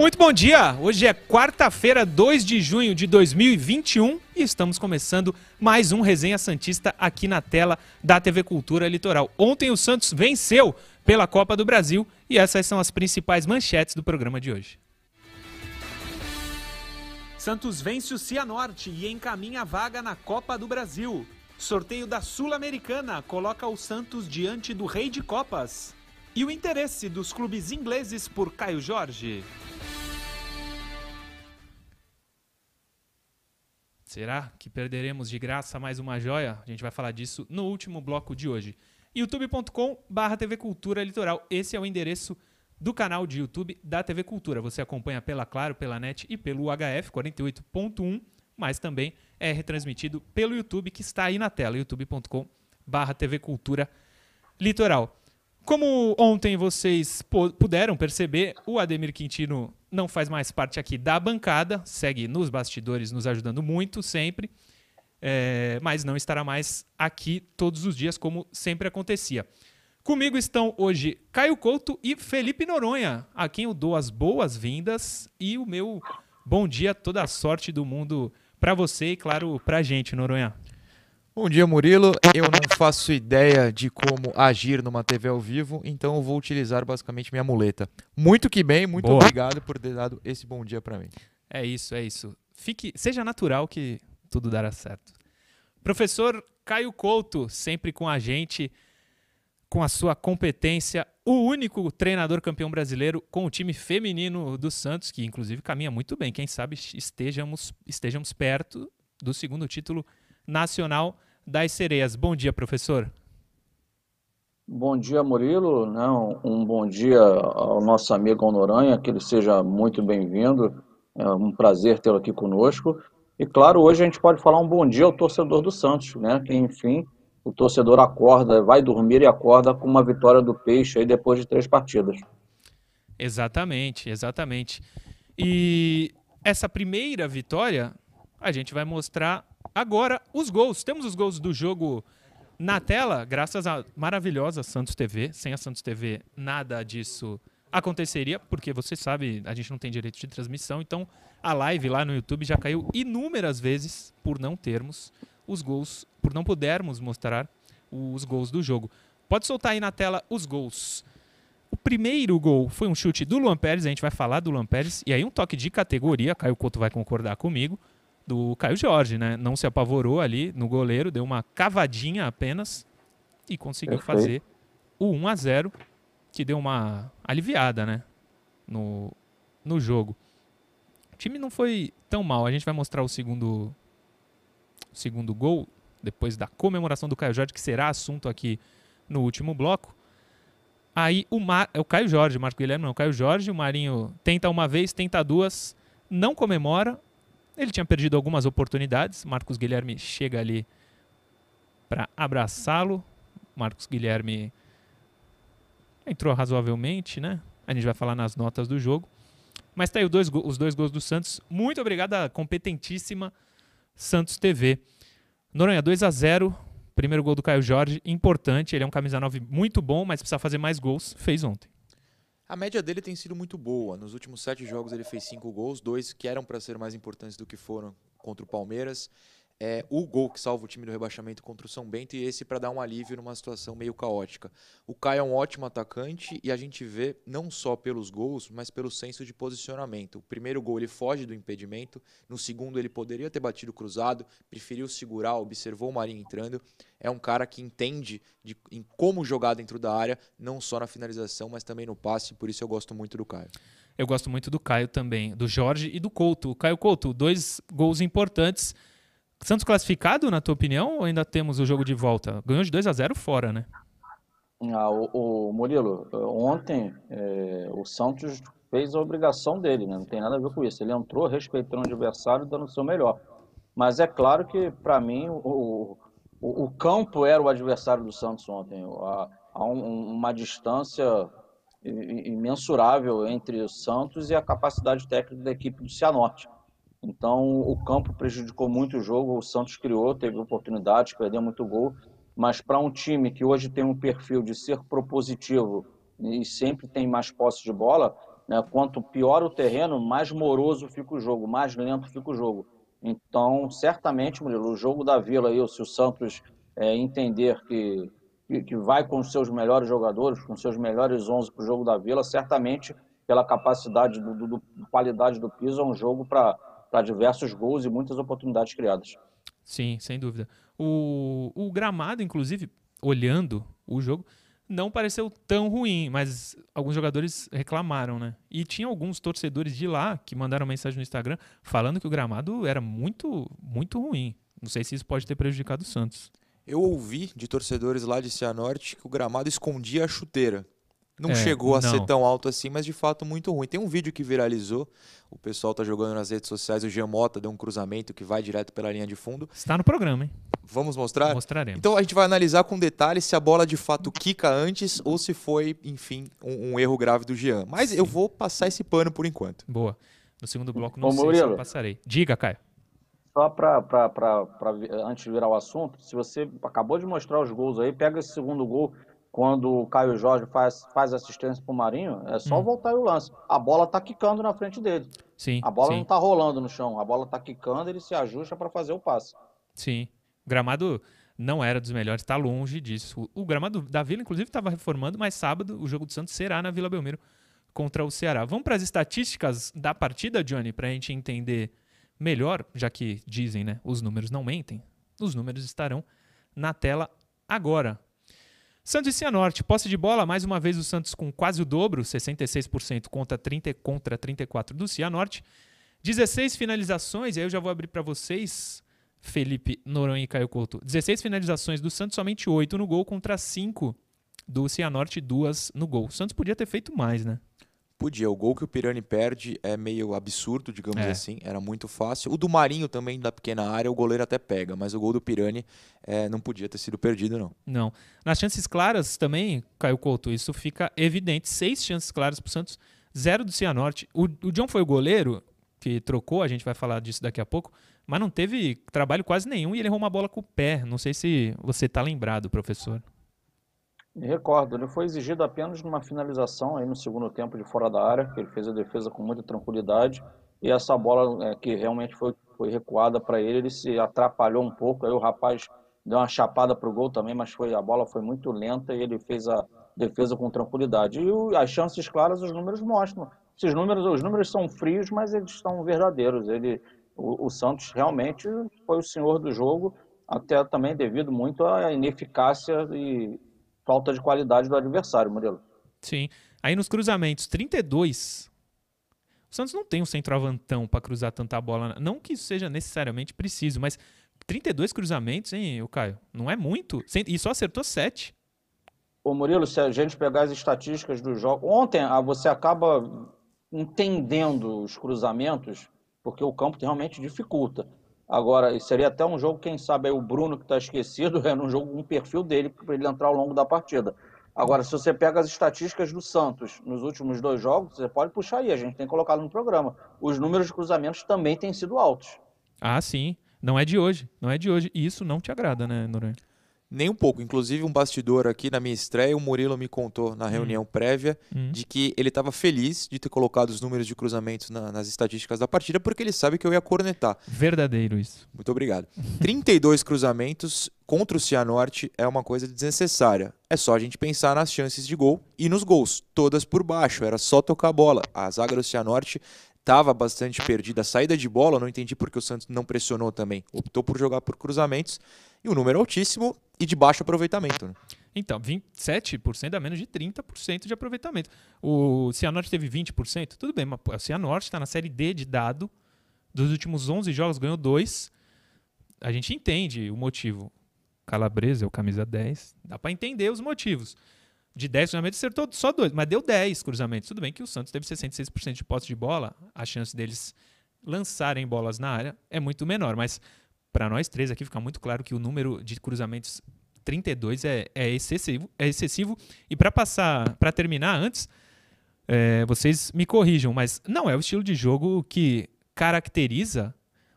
Muito bom dia! Hoje é quarta-feira, 2 de junho de 2021 e estamos começando mais um Resenha Santista aqui na tela da TV Cultura Litoral. Ontem o Santos venceu pela Copa do Brasil e essas são as principais manchetes do programa de hoje. Santos vence o Cianorte e encaminha a vaga na Copa do Brasil. Sorteio da Sul-Americana coloca o Santos diante do Rei de Copas. E o interesse dos clubes ingleses por Caio Jorge. Será que perderemos de graça mais uma joia? A gente vai falar disso no último bloco de hoje. youtube.com barra TV Cultura Litoral. Esse é o endereço do canal de YouTube da TV Cultura. Você acompanha pela Claro, pela NET e pelo HF 48.1, mas também é retransmitido pelo YouTube que está aí na tela, youtube.com barra TV Cultura Litoral. Como ontem vocês puderam perceber, o Ademir Quintino não faz mais parte aqui da bancada, segue nos bastidores nos ajudando muito sempre, é, mas não estará mais aqui todos os dias como sempre acontecia. Comigo estão hoje Caio Couto e Felipe Noronha, a quem eu dou as boas-vindas e o meu bom dia, toda a sorte do mundo para você e, claro, para a gente, Noronha. Bom dia, Murilo. Eu não faço ideia de como agir numa TV ao vivo, então eu vou utilizar basicamente minha muleta. Muito que bem, muito Boa. obrigado por ter dado esse bom dia para mim. É isso, é isso. Fique, seja natural que tudo dará certo. Professor Caio Couto, sempre com a gente, com a sua competência, o único treinador campeão brasileiro com o time feminino do Santos, que inclusive caminha muito bem. Quem sabe estejamos, estejamos perto do segundo título nacional das sereias. Bom dia, professor. Bom dia, Murilo. Não, um bom dia ao nosso amigo Noronha, que ele seja muito bem-vindo. É um prazer tê-lo aqui conosco. E claro, hoje a gente pode falar um bom dia ao torcedor do Santos, né? Que enfim, o torcedor acorda, vai dormir e acorda com uma vitória do Peixe aí depois de três partidas. Exatamente, exatamente. E essa primeira vitória, a gente vai mostrar Agora, os gols. Temos os gols do jogo na tela, graças à maravilhosa Santos TV. Sem a Santos TV, nada disso aconteceria, porque você sabe, a gente não tem direito de transmissão, então a live lá no YouTube já caiu inúmeras vezes por não termos os gols, por não pudermos mostrar os gols do jogo. Pode soltar aí na tela os gols. O primeiro gol foi um chute do Luan Pérez, a gente vai falar do Luan Pérez, e aí um toque de categoria, Caio Couto vai concordar comigo do Caio Jorge, né? Não se apavorou ali no goleiro, deu uma cavadinha apenas e conseguiu Perfeito. fazer o 1 a 0 que deu uma aliviada, né? No, no jogo. O time não foi tão mal. A gente vai mostrar o segundo, o segundo gol depois da comemoração do Caio Jorge, que será assunto aqui no último bloco. Aí o, Mar... é o Caio Jorge, Marco Guilherme não, o Caio Jorge, o Marinho tenta uma vez, tenta duas, não comemora, ele tinha perdido algumas oportunidades. Marcos Guilherme chega ali para abraçá-lo. Marcos Guilherme entrou razoavelmente, né? A gente vai falar nas notas do jogo. Mas tá aí dois, os dois gols do Santos. Muito obrigado à competentíssima Santos TV. Noronha, 2 a 0 Primeiro gol do Caio Jorge, importante. Ele é um camisa 9 muito bom, mas precisa fazer mais gols. Fez ontem. A média dele tem sido muito boa. Nos últimos sete jogos ele fez cinco gols, dois que eram para ser mais importantes do que foram contra o Palmeiras é, o gol que salva o time do rebaixamento contra o São Bento e esse para dar um alívio numa situação meio caótica. O Caio é um ótimo atacante e a gente vê não só pelos gols, mas pelo senso de posicionamento. O primeiro gol ele foge do impedimento, no segundo ele poderia ter batido cruzado, preferiu segurar, observou o Marinho entrando. É um cara que entende de, em como jogar dentro da área, não só na finalização, mas também no passe, por isso eu gosto muito do Caio. Eu gosto muito do Caio também, do Jorge e do Couto. O Caio Couto, dois gols importantes Santos classificado, na tua opinião, ou ainda temos o jogo de volta? Ganhou de 2 a 0 fora, né? Ah, o, o Murilo, ontem é, o Santos fez a obrigação dele, né? não tem nada a ver com isso. Ele entrou respeitando o adversário, dando o seu melhor. Mas é claro que, para mim, o, o, o, campo era o adversário do Santos ontem. Há, há um, uma distância imensurável entre o Santos e a capacidade técnica da equipe do Cianorte. Então, o campo prejudicou muito o jogo. O Santos criou, teve oportunidades, perdeu muito gol. Mas para um time que hoje tem um perfil de ser propositivo e sempre tem mais posse de bola, Né? Quanto pior o terreno, mais moroso fica o jogo, mais lento fica o jogo. Então, certamente, Murilo, o jogo da Vila, aí, se o Santos é, entender que, que vai com os seus melhores jogadores, com seus melhores 11 para o jogo da Vila, certamente, pela capacidade, do, do, do qualidade do piso, é um jogo para diversos gols e muitas oportunidades criadas. Sim, sem dúvida. O, o gramado, inclusive, olhando o jogo, não pareceu tão ruim, mas alguns jogadores reclamaram, né? E tinha alguns torcedores de lá que mandaram mensagem no Instagram falando que o gramado era muito, muito ruim. Não sei se isso pode ter prejudicado o Santos. Eu ouvi de torcedores lá de Cianorte que o gramado escondia a chuteira. Não é, chegou a não. ser tão alto assim, mas de fato muito ruim. Tem um vídeo que viralizou, o pessoal tá jogando nas redes sociais, o Jean Mota deu um cruzamento que vai direto pela linha de fundo. Está no programa, hein? Vamos mostrar? Mostraremos. Então a gente vai analisar com detalhes se a bola de fato quica antes ou se foi, enfim, um, um erro grave do Jean. Mas Sim. eu vou passar esse pano por enquanto. Boa. No segundo bloco não Ô, sei Murilo, se eu passarei. Diga, Caio. Só para antes de virar o assunto, se você acabou de mostrar os gols aí, pega esse segundo gol quando o Caio Jorge faz, faz assistência para o Marinho, é só hum. voltar o lance. A bola está quicando na frente dele. Sim. A bola sim. não está rolando no chão, a bola está quicando, ele se ajusta para fazer o passe. Sim. O gramado não era dos melhores, está longe disso. O, o, gramado da Vila, inclusive, estava reformando, mas sábado o jogo do Santos será na Vila Belmiro contra o Ceará. Vamos para as estatísticas da partida, Johnny, para a gente entender melhor, já que dizem, né? Os números não mentem. Os números estarão na tela agora. Santos e Cianorte, posse de bola, mais uma vez o Santos com quase o dobro, 66% contra, 30, contra 34% do Cianorte. 16 finalizações, e aí eu já vou abrir para vocês, Felipe Noronha e Caio Couto. 16 finalizações do Santos, somente 8 no gol contra 5 do Cianorte, 2 no gol. O Santos podia ter feito mais, né? Podia. O gol que o Pirani perde é meio absurdo, digamos é. assim. Era muito fácil. O do Marinho também, da pequena área, o goleiro até pega. Mas o gol do Pirani é, não podia ter sido perdido, não. Não. Nas chances claras também, Caio Couto, isso fica evidente. Seis chances claras para o Santos, zero do Cianorte. O, o John foi o goleiro que trocou, a gente vai falar disso daqui a pouco. Mas não teve trabalho quase nenhum e ele errou uma bola com o pé. Não sei se você está lembrado, professor. Me recordo, ele foi exigido apenas numa finalização aí no segundo tempo de fora da área, que ele fez a defesa com muita tranquilidade, e essa bola é, que realmente foi, foi recuada para ele, ele se atrapalhou um pouco, aí o rapaz deu uma chapada para o gol também, mas foi a bola foi muito lenta e ele fez a defesa com tranquilidade. E o, as chances claras, os números mostram. Esses números, os números são frios, mas eles são verdadeiros. Ele, o, o Santos realmente foi o senhor do jogo, até também devido muito à ineficácia e falta de qualidade do adversário, Murilo. Sim. Aí nos cruzamentos, 32. O Santos não tem um centroavantão para cruzar tanta bola. Não que isso seja necessariamente preciso, mas 32 cruzamentos, hein, o Caio? Não é muito. E só acertou 7. Ô Murilo, se a gente pegar as estatísticas do jogo. Ontem ah, você acaba entendendo os cruzamentos, porque o campo realmente dificulta. Agora, seria até um jogo, quem sabe aí o Bruno que está esquecido, é um jogo, um perfil dele para ele entrar ao longo da partida. Agora, se você pega as estatísticas do Santos nos últimos dois jogos, você pode puxar aí, a gente tem colocado no programa. Os números de cruzamentos também têm sido altos. Ah, sim. Não é de hoje. Não é de hoje. E isso não te agrada, né, Noronha? Nem um pouco. Inclusive, um bastidor aqui na minha estreia, o Murilo me contou na hum. reunião hum. prévia hum. de que ele estava feliz de ter colocado os números de cruzamentos na, nas estatísticas da partida, porque ele sabe que eu ia cornetar. Verdadeiro isso. Muito obrigado. 32 cruzamentos contra o Cianorte é uma coisa desnecessária. É só a gente pensar nas chances de gol e nos gols, todas por baixo, era só tocar a bola. A zaga do Cianorte estava bastante perdida. A saída de bola, não entendi porque o Santos não pressionou também. Optou por jogar por cruzamentos e o um número altíssimo e de baixo aproveitamento. Né? Então, 27% a menos de 30% de aproveitamento. O Cianorte teve 20%, tudo bem, mas o Cianorte está na série D de dado. Dos últimos 11 jogos ganhou 2. A gente entende o motivo. Calabresa é o camisa 10. Dá para entender os motivos. De 10 cruzamentos acertou só 2, mas deu 10 cruzamentos. Tudo bem que o Santos teve 66% de posse de bola. A chance deles lançarem bolas na área é muito menor, mas para nós três aqui fica muito claro que o número de cruzamentos 32 é, é excessivo, é excessivo. E para passar, para terminar antes, é, vocês me corrijam, mas não é o estilo de jogo que caracteriza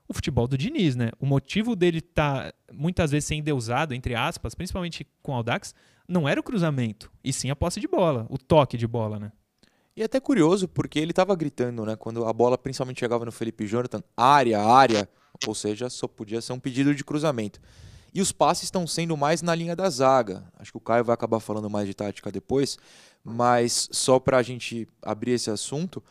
o futebol do Diniz, né? O motivo dele estar tá, muitas vezes ser endeusado, entre aspas, principalmente com o Audax, não era o cruzamento, e sim a posse de bola, o toque de bola, né? E é até curioso, porque ele estava gritando, né? Quando a bola principalmente chegava no Felipe Jonathan, área, área, ou seja, só podia ser um pedido de cruzamento. E os passes estão sendo mais na linha da zaga. Acho que o Caio vai acabar falando mais de tática depois, mas só para a gente abrir esse assunto,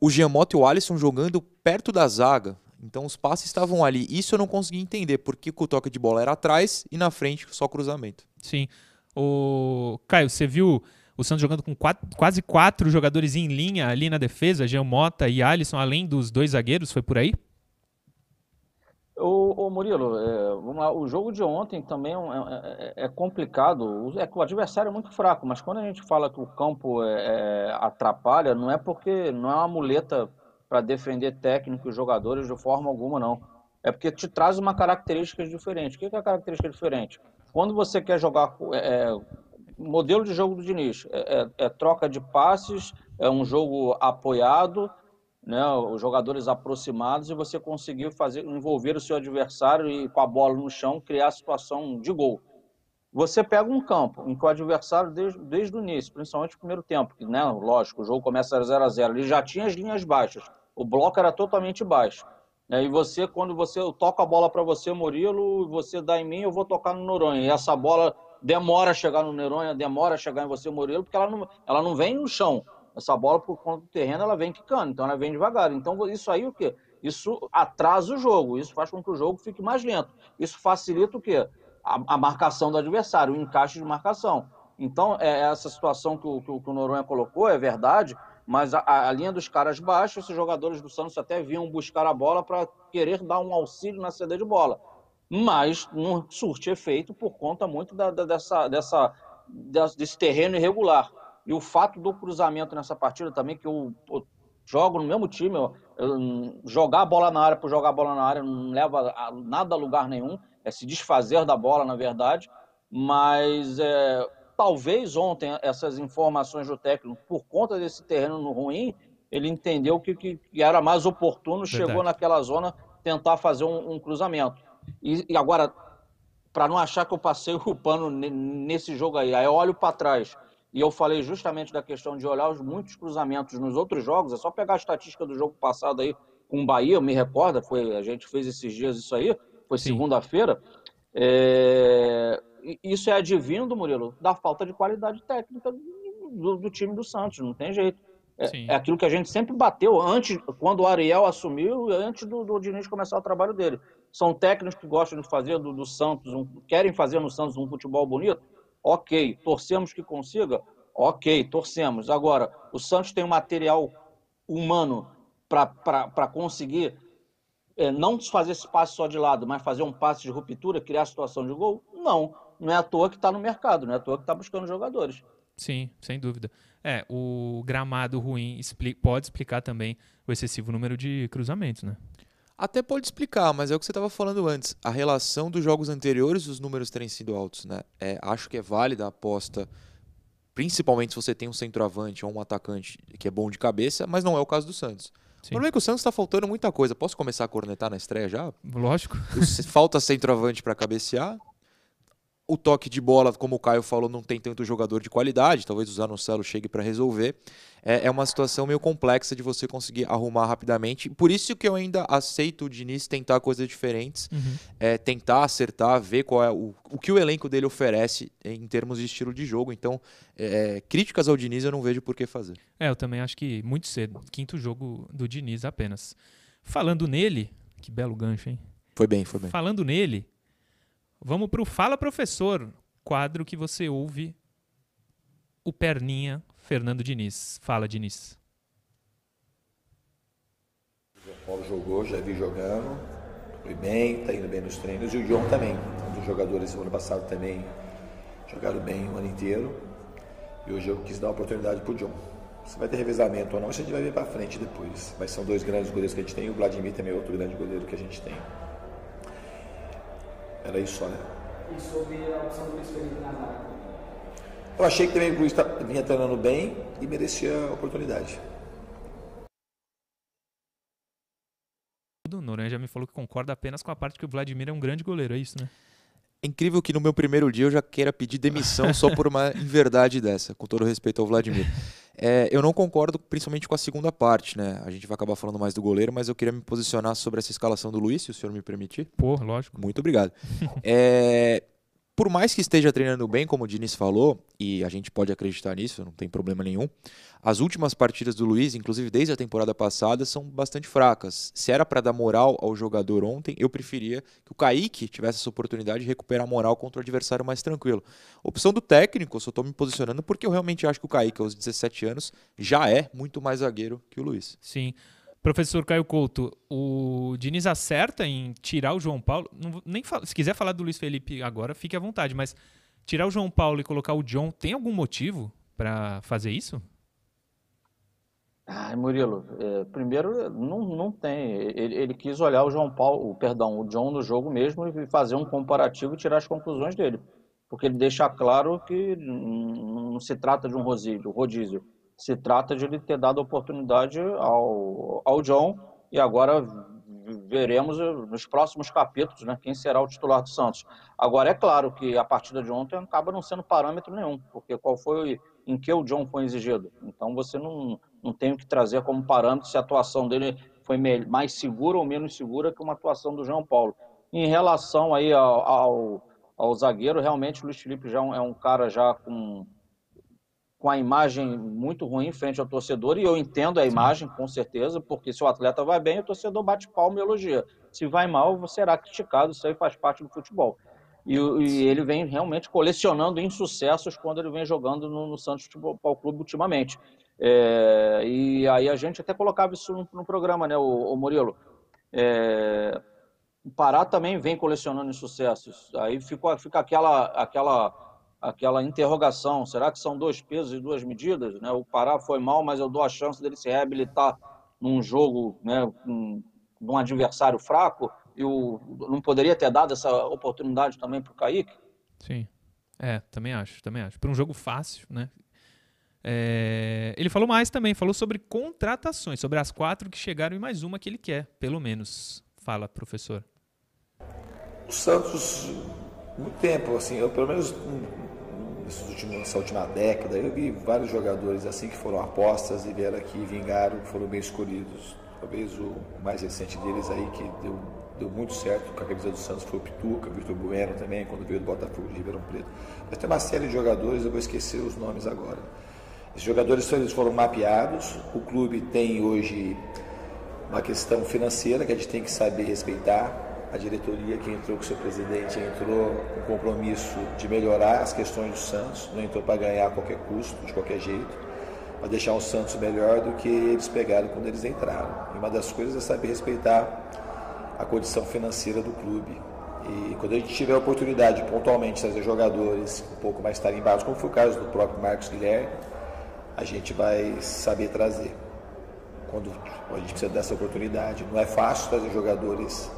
o Giamotto e o Alisson jogando perto da zaga. Então os passes estavam ali. Isso eu não consegui entender, porque o toque de bola era atrás e na frente só cruzamento. Sim. O Caio, você viu o Santos jogando com quatro, quase quatro jogadores em linha ali na defesa, Jean Mota e Alisson, além dos dois zagueiros, foi por aí? O Murilo, é, vamos lá, o jogo de ontem também é, é, é, é complicado. É que o adversário é muito fraco, mas quando a gente fala que o campo é, é atrapalha, não é porque não é uma muleta para defender técnico e jogadores de forma alguma, não. É porque te traz uma característica diferente. O que é a característica diferente? Quando você quer jogar é, modelo de jogo do Diniz, é, é, troca de passes, é um jogo apoiado, né, os jogadores aproximados e você conseguir fazer envolver o seu adversário e com a bola no chão criar a situação de gol. Você pega um campo em que o adversário desde, desde o início, principalmente no primeiro tempo, que, né, lógico, o jogo começa 0 a 0, ele já tinha as linhas baixas, o bloco era totalmente baixo. Né, e você, quando você toca a bola para você, Murilo, você dá em mim, eu vou tocar no Noronha. E essa bola demora a chegar no Noronha, demora a chegar em você, Murilo, porque ela não, ela não vem no chão, essa bola, por conta do terreno, ela vem quicando, então ela vem devagar. Então, isso aí o quê? Isso atrasa o jogo, isso faz com que o jogo fique mais lento. Isso facilita o quê? A, a marcação do adversário, o encaixe de marcação. Então, é essa situação que o, que o Noronha colocou, é verdade, mas a, a, linha dos caras baixos, esses jogadores do Santos até vinham buscar a bola para querer dar um auxílio na saída de bola. Mas não surte efeito por conta muito da, da, dessa, dessa, desse terreno irregular. E o fato do cruzamento nessa partida também, que eu, eu jogo no mesmo time, eu, eu, jogar a bola na área por jogar a bola na área não leva a nada a lugar nenhum, é se desfazer da bola, na verdade. Mas é, talvez ontem essas informações do técnico, por conta desse terreno ruim, ele entendeu que, que, que era mais oportuno, verdade. chegou naquela zona tentar fazer um, um cruzamento. E, e agora, para não achar que eu passei o pano nesse jogo aí, aí eu olho para trás e eu falei justamente da questão de olhar os muitos cruzamentos nos outros jogos, é só pegar a estatística do jogo passado aí com o Bahia, me recorda, foi, a gente fez esses dias isso aí, foi segunda-feira. É, isso é advindo, Murilo, da falta de qualidade técnica do, do time do Santos, não tem jeito. É, é, aquilo que a gente sempre bateu antes, quando o Ariel assumiu, antes do, do Diniz começar o trabalho dele. São técnicos que gostam de fazer do, do Santos, um, querem fazer no Santos um futebol bonito, Ok, torcemos que consiga? Ok, torcemos. Agora, o Santos tem um material humano para conseguir é, não fazer esse passe só de lado, mas fazer um passe de ruptura, criar situação de gol? Não. Não é à toa que está no mercado, não é à toa que está buscando jogadores. Sim, sem dúvida. É, o gramado ruim pode explicar também o excessivo número de cruzamentos, né? Até pode explicar, mas é o que você estava falando antes. A relação dos jogos anteriores, os números terem sido altos, né? É, acho que é válida a aposta, principalmente se você tem um centroavante ou um atacante que é bom de cabeça, mas não é o caso do Santos. Sim. O problema é que o Santos está faltando muita coisa. Posso começar a cornetar na estreia já? Lógico. Falta centroavante para cabecear o toque de bola, como o Caio falou, não tem tanto jogador de qualidade, talvez o Zanocelo chegue para resolver. É, é, uma situação meio complexa de você conseguir arrumar rapidamente. Por isso que eu ainda aceito o Diniz tentar coisas diferentes, uhum. é, tentar acertar, ver qual é o, o que o elenco dele oferece em termos de estilo de jogo. Então, é, críticas ao Diniz eu não vejo por que fazer. É, eu também acho que muito cedo. Quinto jogo do Diniz apenas. Falando nele, que belo gancho, hein? Foi bem, foi bem. Falando nele, Vamos para o Fala Professor, quadro que você ouve o Perninha Fernando Diniz. Fala, Diniz. O João Paulo jogou, já vi jogando, foi bem, está indo bem nos treinos, e o John também. Um dos jogadores do ano passado também jogaram bem o ano inteiro. E hoje eu quis dar uma oportunidade para o John. Se vai ter revezamento ou não, a gente vai ver para frente depois. Mas são dois grandes goleiros que a gente tem, o Vladimir também é outro grande goleiro que a gente tem. Era isso só, né? E sobre a opção do Luiz Felipe na zaga? Eu achei que também o Luiz tá, vinha treinando bem e merecia a oportunidade. O Noronha já me falou que concorda apenas com a parte que o Vladimir é um grande goleiro, é isso, né? É incrível que no meu primeiro dia eu já queira pedir demissão só por uma inverdade dessa, com todo respeito ao Vladimir. É, eu não concordo principalmente com a segunda parte, né? A gente vai acabar falando mais do goleiro, mas eu queria me posicionar sobre essa escalação do Luiz, se o senhor me permitir. Pô, lógico. Muito obrigado. é, por mais que esteja treinando bem, como o Diniz falou, e a gente pode acreditar nisso, não tem problema nenhum, as últimas partidas do Luiz, inclusive desde a temporada passada, são bastante fracas. Se era para dar moral ao jogador ontem, eu preferia que o Kaique tivesse essa oportunidade de recuperar moral contra o adversário mais tranquilo. Opção do técnico, eu só estou me posicionando porque eu realmente acho que o Kaique, aos 17 anos, já é muito mais zagueiro que o Luiz. Sim. Professor Caio Couto, o Diniz acerta em tirar o João Paulo. Não, nem fala, se quiser falar do Luiz Felipe agora, fique à vontade, mas tirar o João Paulo e colocar o John, tem algum motivo para fazer isso? Ai, Murilo, é, primeiro não, não tem. Ele, ele, quis olhar o João Paulo, perdão, o John no jogo mesmo e fazer um comparativo e tirar as conclusões dele. Porque ele deixa claro que não, não se trata de um rodízio, rodízio se trata de ele ter dado oportunidade ao, ao John e agora veremos nos próximos capítulos né, quem será o titular do Santos. Agora, é claro que a partida de ontem acaba não sendo parâmetro nenhum, porque qual foi em que o John foi exigido. Então, você não, não tem o que trazer como parâmetro se a atuação dele foi mais segura ou menos segura que uma atuação do João Paulo. Em relação aí ao, ao, ao zagueiro, realmente o Luiz Felipe já é um é cara já com com a imagem muito ruim frente ao torcedor, e eu entendo a imagem, com certeza, porque se o atleta vai bem, o torcedor bate palma e elogia. Se vai mal, será criticado, isso aí faz parte do futebol. E, e ele vem realmente colecionando insucessos quando ele vem jogando no, no Santos Futebol Clube ultimamente. É, e aí a gente até colocava isso no, no programa, né, o, o Murilo? É, o Pará também vem colecionando insucessos. Aí fica, fica aquela, aquela aquela interrogação: será que são dois pesos e duas medidas? Né? O Pará foi mal, mas eu dou a chance dele se reabilitar num jogo né, com, um adversário fraco e o, não poderia ter dado essa oportunidade também para o Kaique? Sim, é, também acho, também acho. Para um jogo fácil, né? É, ele falou mais também, falou sobre contratações, sobre as quatro que chegaram e mais uma que ele quer, pelo menos. Fala, professor. O Santos, muito tempo, assim, eu pelo menos últimos, nessa última década, eu vi vários jogadores assim que foram apostas e vieram aqui, vingaram, foram bem escolhidos. Talvez o mais recente deles aí que deu, deu muito certo com a camisa do Santos foi o Pituca, o Vitor Bueno também, quando veio do Botafogo de Ribeirão Preto. Mas tem uma série de jogadores, eu vou esquecer os nomes agora. Esses jogadores eles foram mapeados, o clube tem hoje uma questão financeira que a gente tem que saber respeitar a diretoria que entrou com o seu presidente entrou com o compromisso de melhorar as questões do Santos, não entrou para ganhar a qualquer custo, de qualquer jeito, para deixar o Santos melhor do que eles pegaram quando eles entraram. E uma das coisas é saber respeitar a condição financeira do clube. E quando a gente tiver a oportunidade de pontualmente trazer jogadores um pouco mais tarimbados, como foi o caso do próprio Marcos Guilherme, a gente vai saber trazer. Quando a gente precisa dessa oportunidade. Não é fácil trazer jogadores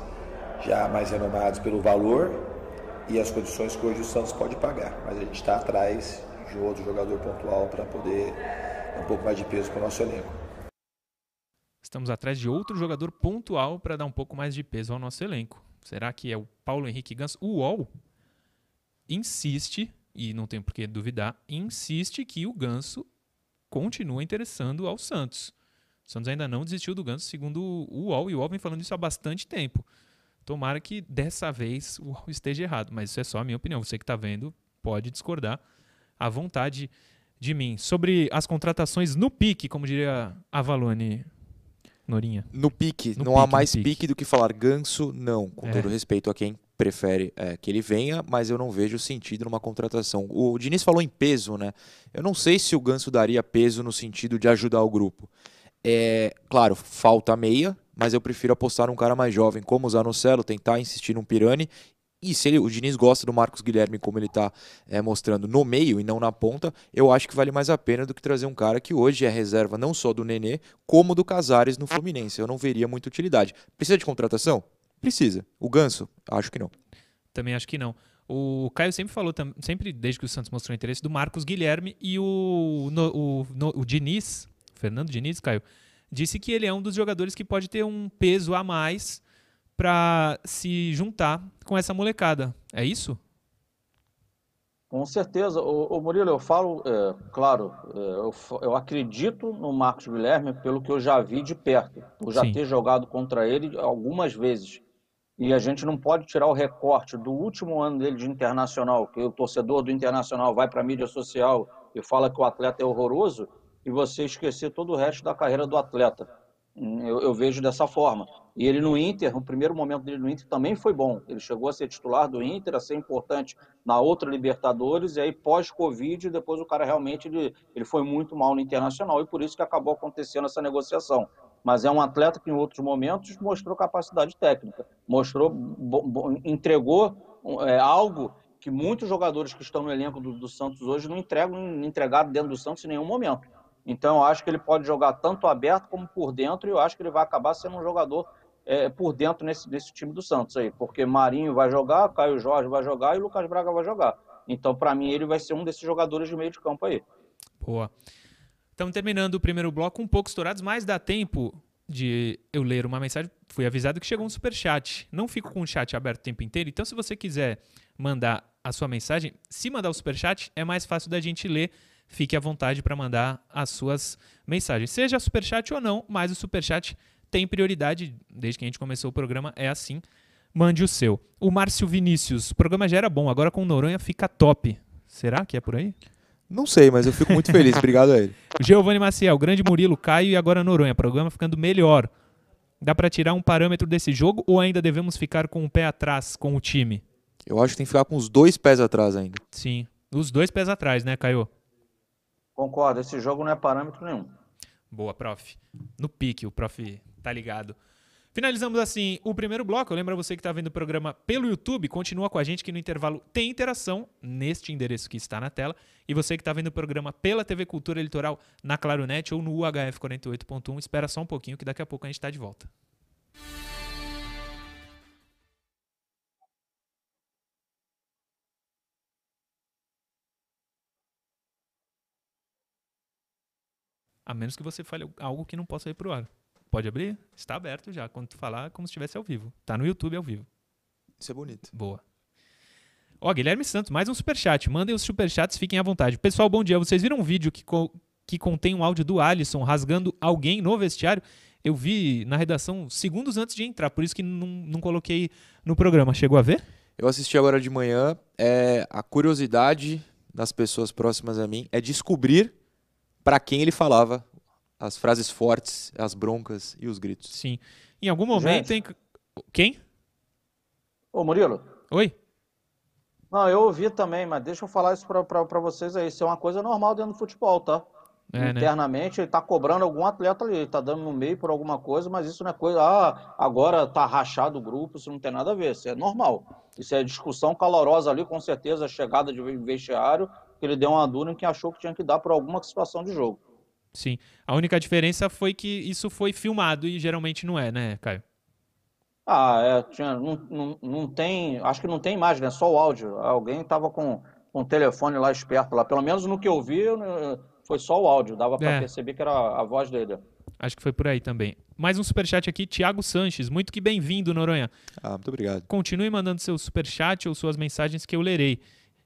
já mais renomados pelo valor e as condições que hoje o Santos pode pagar. Mas a gente está atrás de outro jogador pontual para poder dar um pouco mais de peso para o nosso elenco. Estamos atrás de outro jogador pontual para dar um pouco mais de peso ao nosso elenco. Será que é o Paulo Henrique Ganso? O UOL insiste, e não tem por que duvidar, insiste que o Ganso continua interessando ao Santos. O Santos ainda não desistiu do Ganso, segundo o UOL, e o UOL vem falando isso há bastante tempo. Tomara que dessa vez o esteja errado, mas isso é só a minha opinião. Você que está vendo pode discordar à vontade de mim. Sobre as contratações no pique, como diria a Valone Norinha. No pique, no não pique, há mais pique. pique. do que falar ganso, não. Com é. todo respeito a quem prefere é, que ele venha, mas eu não vejo sentido numa contratação. O Diniz falou em peso, né? Eu não sei se o ganso daria peso no sentido de ajudar o grupo. É, claro, falta meia, mas eu prefiro apostar num cara mais jovem, como o Zanocelo, tentar insistir num Pirani. E se ele, o Diniz gosta do Marcos Guilherme como ele está é, mostrando no meio e não na ponta, eu acho que vale mais a pena do que trazer um cara que hoje é reserva não só do Nenê, como do Casares no Fluminense. Eu não veria muita utilidade. Precisa de contratação? Precisa. O Ganso? Acho que não. Também acho que não. O Caio sempre falou, sempre desde que o Santos mostrou interesse, do Marcos Guilherme e o, no, o, no, o Diniz, Fernando Diniz, Caio, disse que ele é um dos jogadores que pode ter um peso a mais para se juntar com essa molecada. É isso? Com certeza. O, Murilo, eu falo, é, claro, é, eu, eu, acredito no Marcos Guilherme pelo que eu já vi de perto. Por já Sim. ter jogado contra ele algumas vezes. E a gente não pode tirar o recorte do último ano dele de internacional, que o torcedor do internacional vai para a mídia social e fala que o atleta é horroroso, e você esquecer todo o resto da carreira do atleta. Eu, eu, vejo dessa forma. E ele no Inter, no primeiro momento dele no Inter também foi bom. Ele chegou a ser titular do Inter, a ser importante na outra Libertadores, e aí pós-Covid, depois o cara realmente ele, ele foi muito mal no Internacional, e por isso que acabou acontecendo essa negociação. Mas é um atleta que em outros momentos mostrou capacidade técnica, mostrou, entregou é, algo que muitos jogadores que estão no elenco do, do Santos hoje não entregam, não entregaram dentro do Santos em nenhum momento. Então, eu acho que ele pode jogar tanto aberto como por dentro, e eu acho que ele vai acabar sendo um jogador é, por dentro nesse, nesse time do Santos aí, porque Marinho vai jogar, Caio Jorge vai jogar e Lucas Braga vai jogar. Então, para mim, ele vai ser um desses jogadores de meio de campo aí. Boa. Estamos terminando o primeiro bloco, um pouco estourados, mas dá tempo de eu ler uma mensagem. Fui avisado que chegou um super chat. Não fico com o chat aberto o tempo inteiro, então se você quiser mandar a sua mensagem, se mandar o super chat, é mais fácil da gente ler fique à vontade para mandar as suas mensagens. Seja superchat ou não, mas o superchat tem prioridade. Desde que a gente começou o programa, é assim. Mande o seu. O Márcio Vinícius. O programa já era bom, agora com Noronha fica top. Será que é por aí? Não sei, mas eu fico muito feliz. Obrigado a ele. Giovanni Maciel, grande Murilo, Caio e agora Noronha. Programa ficando melhor. Dá para tirar um parâmetro desse jogo ou ainda devemos ficar com o pé atrás com o time? Eu acho que tem que ficar com os dois pés atrás ainda. Sim. Os dois pés atrás, né, Caio? Concordo, esse jogo não é parâmetro nenhum. Boa, prof. No pique, o prof tá ligado. Finalizamos assim o primeiro bloco. Eu lembro a você que está vendo o programa pelo YouTube, continua com a gente que no intervalo tem interação neste endereço que está na tela. E você que está vendo o programa pela TV Cultura Litoral na Claronet ou no UHF 48.1, espera só um pouquinho que daqui a pouco a gente está de volta. A menos que você fale algo que não possa ir pro ar. Pode abrir? Está aberto já. Quando tu falar, como se estivesse ao vivo. Tá no YouTube ao vivo. Isso é bonito. Boa. Ó, Guilherme Santos, mais um superchat. Mandem os superchats, fiquem à vontade. Pessoal, bom dia. Vocês viram um vídeo que, co que contém um áudio do Alisson rasgando alguém no vestiário? Eu vi na redação segundos antes de entrar, por isso que não, não coloquei no programa. Chegou a ver? Eu assisti agora de manhã. É, a curiosidade das pessoas próximas a mim é descobrir para quem ele falava as frases fortes, as broncas e os gritos. Sim. Em algum momento tem. Quem? Ô, Murilo. Oi? Não, eu ouvi também, mas deixa eu falar isso para vocês aí. Isso é uma coisa normal dentro do futebol, tá? É, né? Internamente, né? ele tá cobrando algum atleta ali, ele tá dando no meio por alguma coisa, mas isso não é coisa, ah, agora tá rachado o grupo, isso não tem nada a ver, isso é normal. Isso é discussão calorosa ali, com certeza, chegada de vestiário, que ele deu uma dura em que achou que tinha que dar por alguma situação de jogo. Sim. A única diferença foi que isso foi filmado e geralmente não é, né, Caio? Ah, é, tinha, não, não, não tem, acho que não tem imagem, né? Só o áudio. Alguém estava com, com o telefone lá esperto lá. Pelo menos no que eu vi, foi só o áudio. Dava para é. perceber que era a voz dele. Acho que foi por aí também. Mais um superchat aqui, Thiago Sanches. Muito que bem-vindo, Noronha. Ah, muito obrigado. Continue mandando seu superchat ou suas mensagens que eu lerei.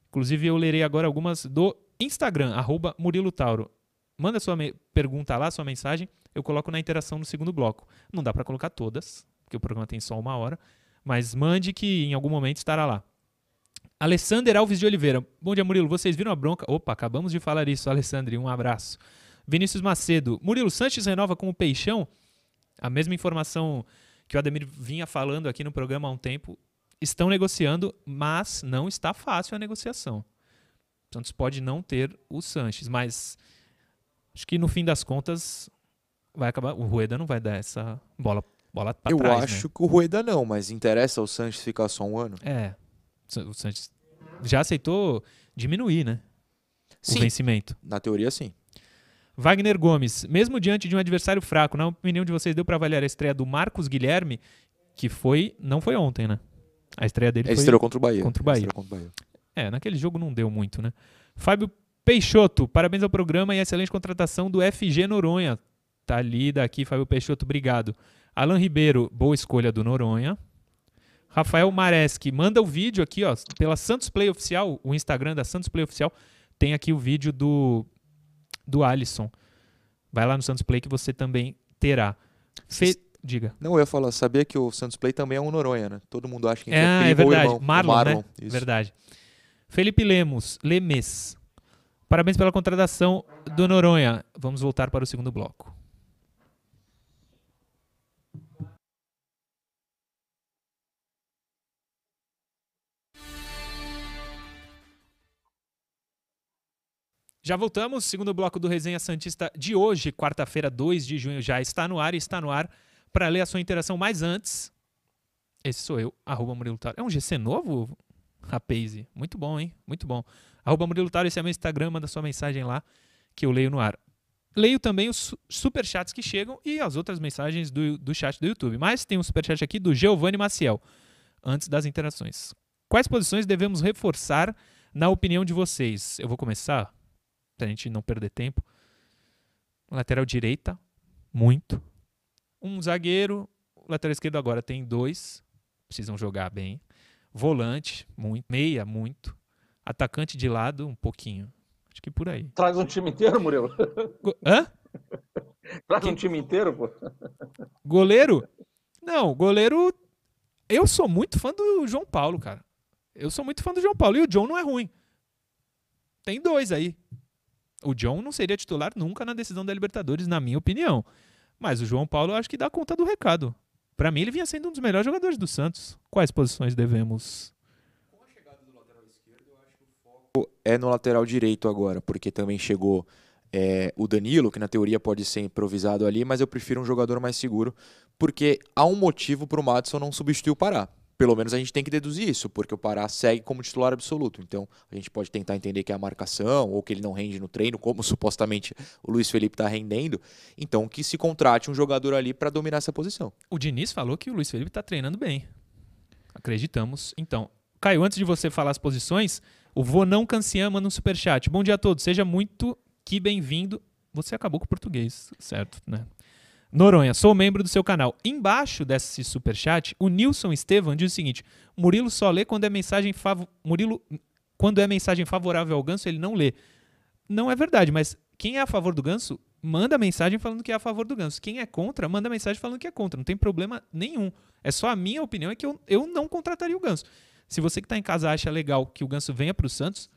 Inclusive, eu lerei agora algumas do Instagram, arroba Murilo Tauro. Manda sua pergunta lá, sua mensagem, eu coloco na interação no segundo bloco. Não dá para colocar todas, porque o programa tem só uma hora, mas mande que em algum momento estará lá. Alessander Alves de Oliveira. Bom dia, Murilo. Vocês viram a bronca? Opa, acabamos de falar isso, Alessandro. Um abraço. Vinícius Macedo. Murilo Sanches renova com o Peixão? A mesma informação que o Ademir vinha falando aqui no programa há um tempo estão negociando, mas não está fácil a negociação. Santos pode não ter o Sanches, mas acho que no fim das contas vai acabar. O Rueda não vai dar essa bola, bola trás. Eu né? acho né? que o Rueda não, mas interessa o Sanches ficar só um ano? É. O Sanches já aceitou diminuir, né? Sim, o vencimento. Na teoria, sim. Wagner Gomes, mesmo diante de um adversário fraco, na opinião de vocês, deu para avaliar a estreia do Marcos Guilherme, que foi. Não foi ontem, né? A estreia dele Ele foi estreou contra o Bahia. Contra o Bahia. contra o Bahia. É, naquele jogo não deu muito, né? Fábio Peixoto, parabéns ao programa e excelente contratação do FG Noronha. Tá ali daqui, Fábio Peixoto, obrigado. Alan Ribeiro, boa escolha do Noronha. Rafael Mareski, manda o vídeo aqui, ó, pela Santos Play Oficial, o Instagram da Santos Play Oficial, tem aqui o vídeo do, do Alisson. Vai lá no Santos Play que você também terá. Fe... Diga. Não, eu ia falar, sabia que o Santos Play também é um Noronha, né? Todo mundo acha que É, é ou verdade. irmão. Marlon, Marlon, né? isso. Verdade. Felipe Lemos, Lemes. Parabéns pela contratação do Noronha. Vamos voltar para o segundo bloco. Já voltamos, segundo bloco do Resenha Santista de hoje, quarta-feira, 2 de junho, já está no ar e está no ar para ler a sua interação mais antes. Esse sou eu, arroba Murilo Taro. É um GC novo, Rapaze? Muito bom, hein? Muito bom. Arroba Murilo Taro, esse é meu Instagram, manda sua mensagem lá que eu leio no ar. Leio também os su- superchats que chegam e as outras mensagens do, do chat do YouTube. Mas tem um superchat aqui do Giovanni Maciel, antes das interações. Quais posições devemos reforçar na opinião de vocês? Eu vou começar, pra gente não perder tempo. Lateral direita, muito. Um zagueiro, lateral esquerdo agora tem dois, precisam jogar bem. Volante, muito. Meia, muito. Atacante de lado, um pouquinho. Acho que por aí. Traz um time inteiro, Murilo. Hã? Traz um time inteiro, pô. Goleiro? Não, goleiro. Eu sou muito fã do João Paulo, cara. Eu sou muito fã do João Paulo. E o John não é ruim. Tem dois aí. O John não seria titular nunca na decisão da Libertadores, na minha opinião. Mas o João Paulo eu acho que dá conta do recado. Pra mim, ele vinha sendo um dos melhores jogadores do Santos. Quais posições devemos. é no lateral direito agora, porque também chegou é, o Danilo, que na teoria pode ser improvisado ali, mas eu prefiro um jogador mais seguro, porque há um motivo para o Madison não substituir o Pará. Pelo menos a gente tem que deduzir isso, porque o Pará segue como titular absoluto. Então a gente pode tentar entender que é a marcação, ou que ele não rende no treino, como supostamente o Luiz Felipe está rendendo. Então que se contrate um jogador ali para dominar essa posição. O Diniz falou que o Luiz Felipe tá treinando bem. Acreditamos. Então, Caio, antes de você falar as posições, o Vonão Cancian manda um superchat. Bom dia a todos, seja muito que bem-vindo. Você acabou com o português, certo, né? Noronha, sou membro do seu canal. Embaixo desse superchat, o Nilson Estevam diz o seguinte: Murilo só lê quando é mensagem. Murilo, quando é mensagem favorável ao ganso, ele não lê. Não é verdade, mas quem é a favor do ganso, manda mensagem falando que é a favor do ganso. Quem é contra, manda mensagem falando que é contra. Não tem problema nenhum. É só a minha opinião é que eu, eu não contrataria o ganso. Se você que está em casa acha legal que o ganso venha para o Santos,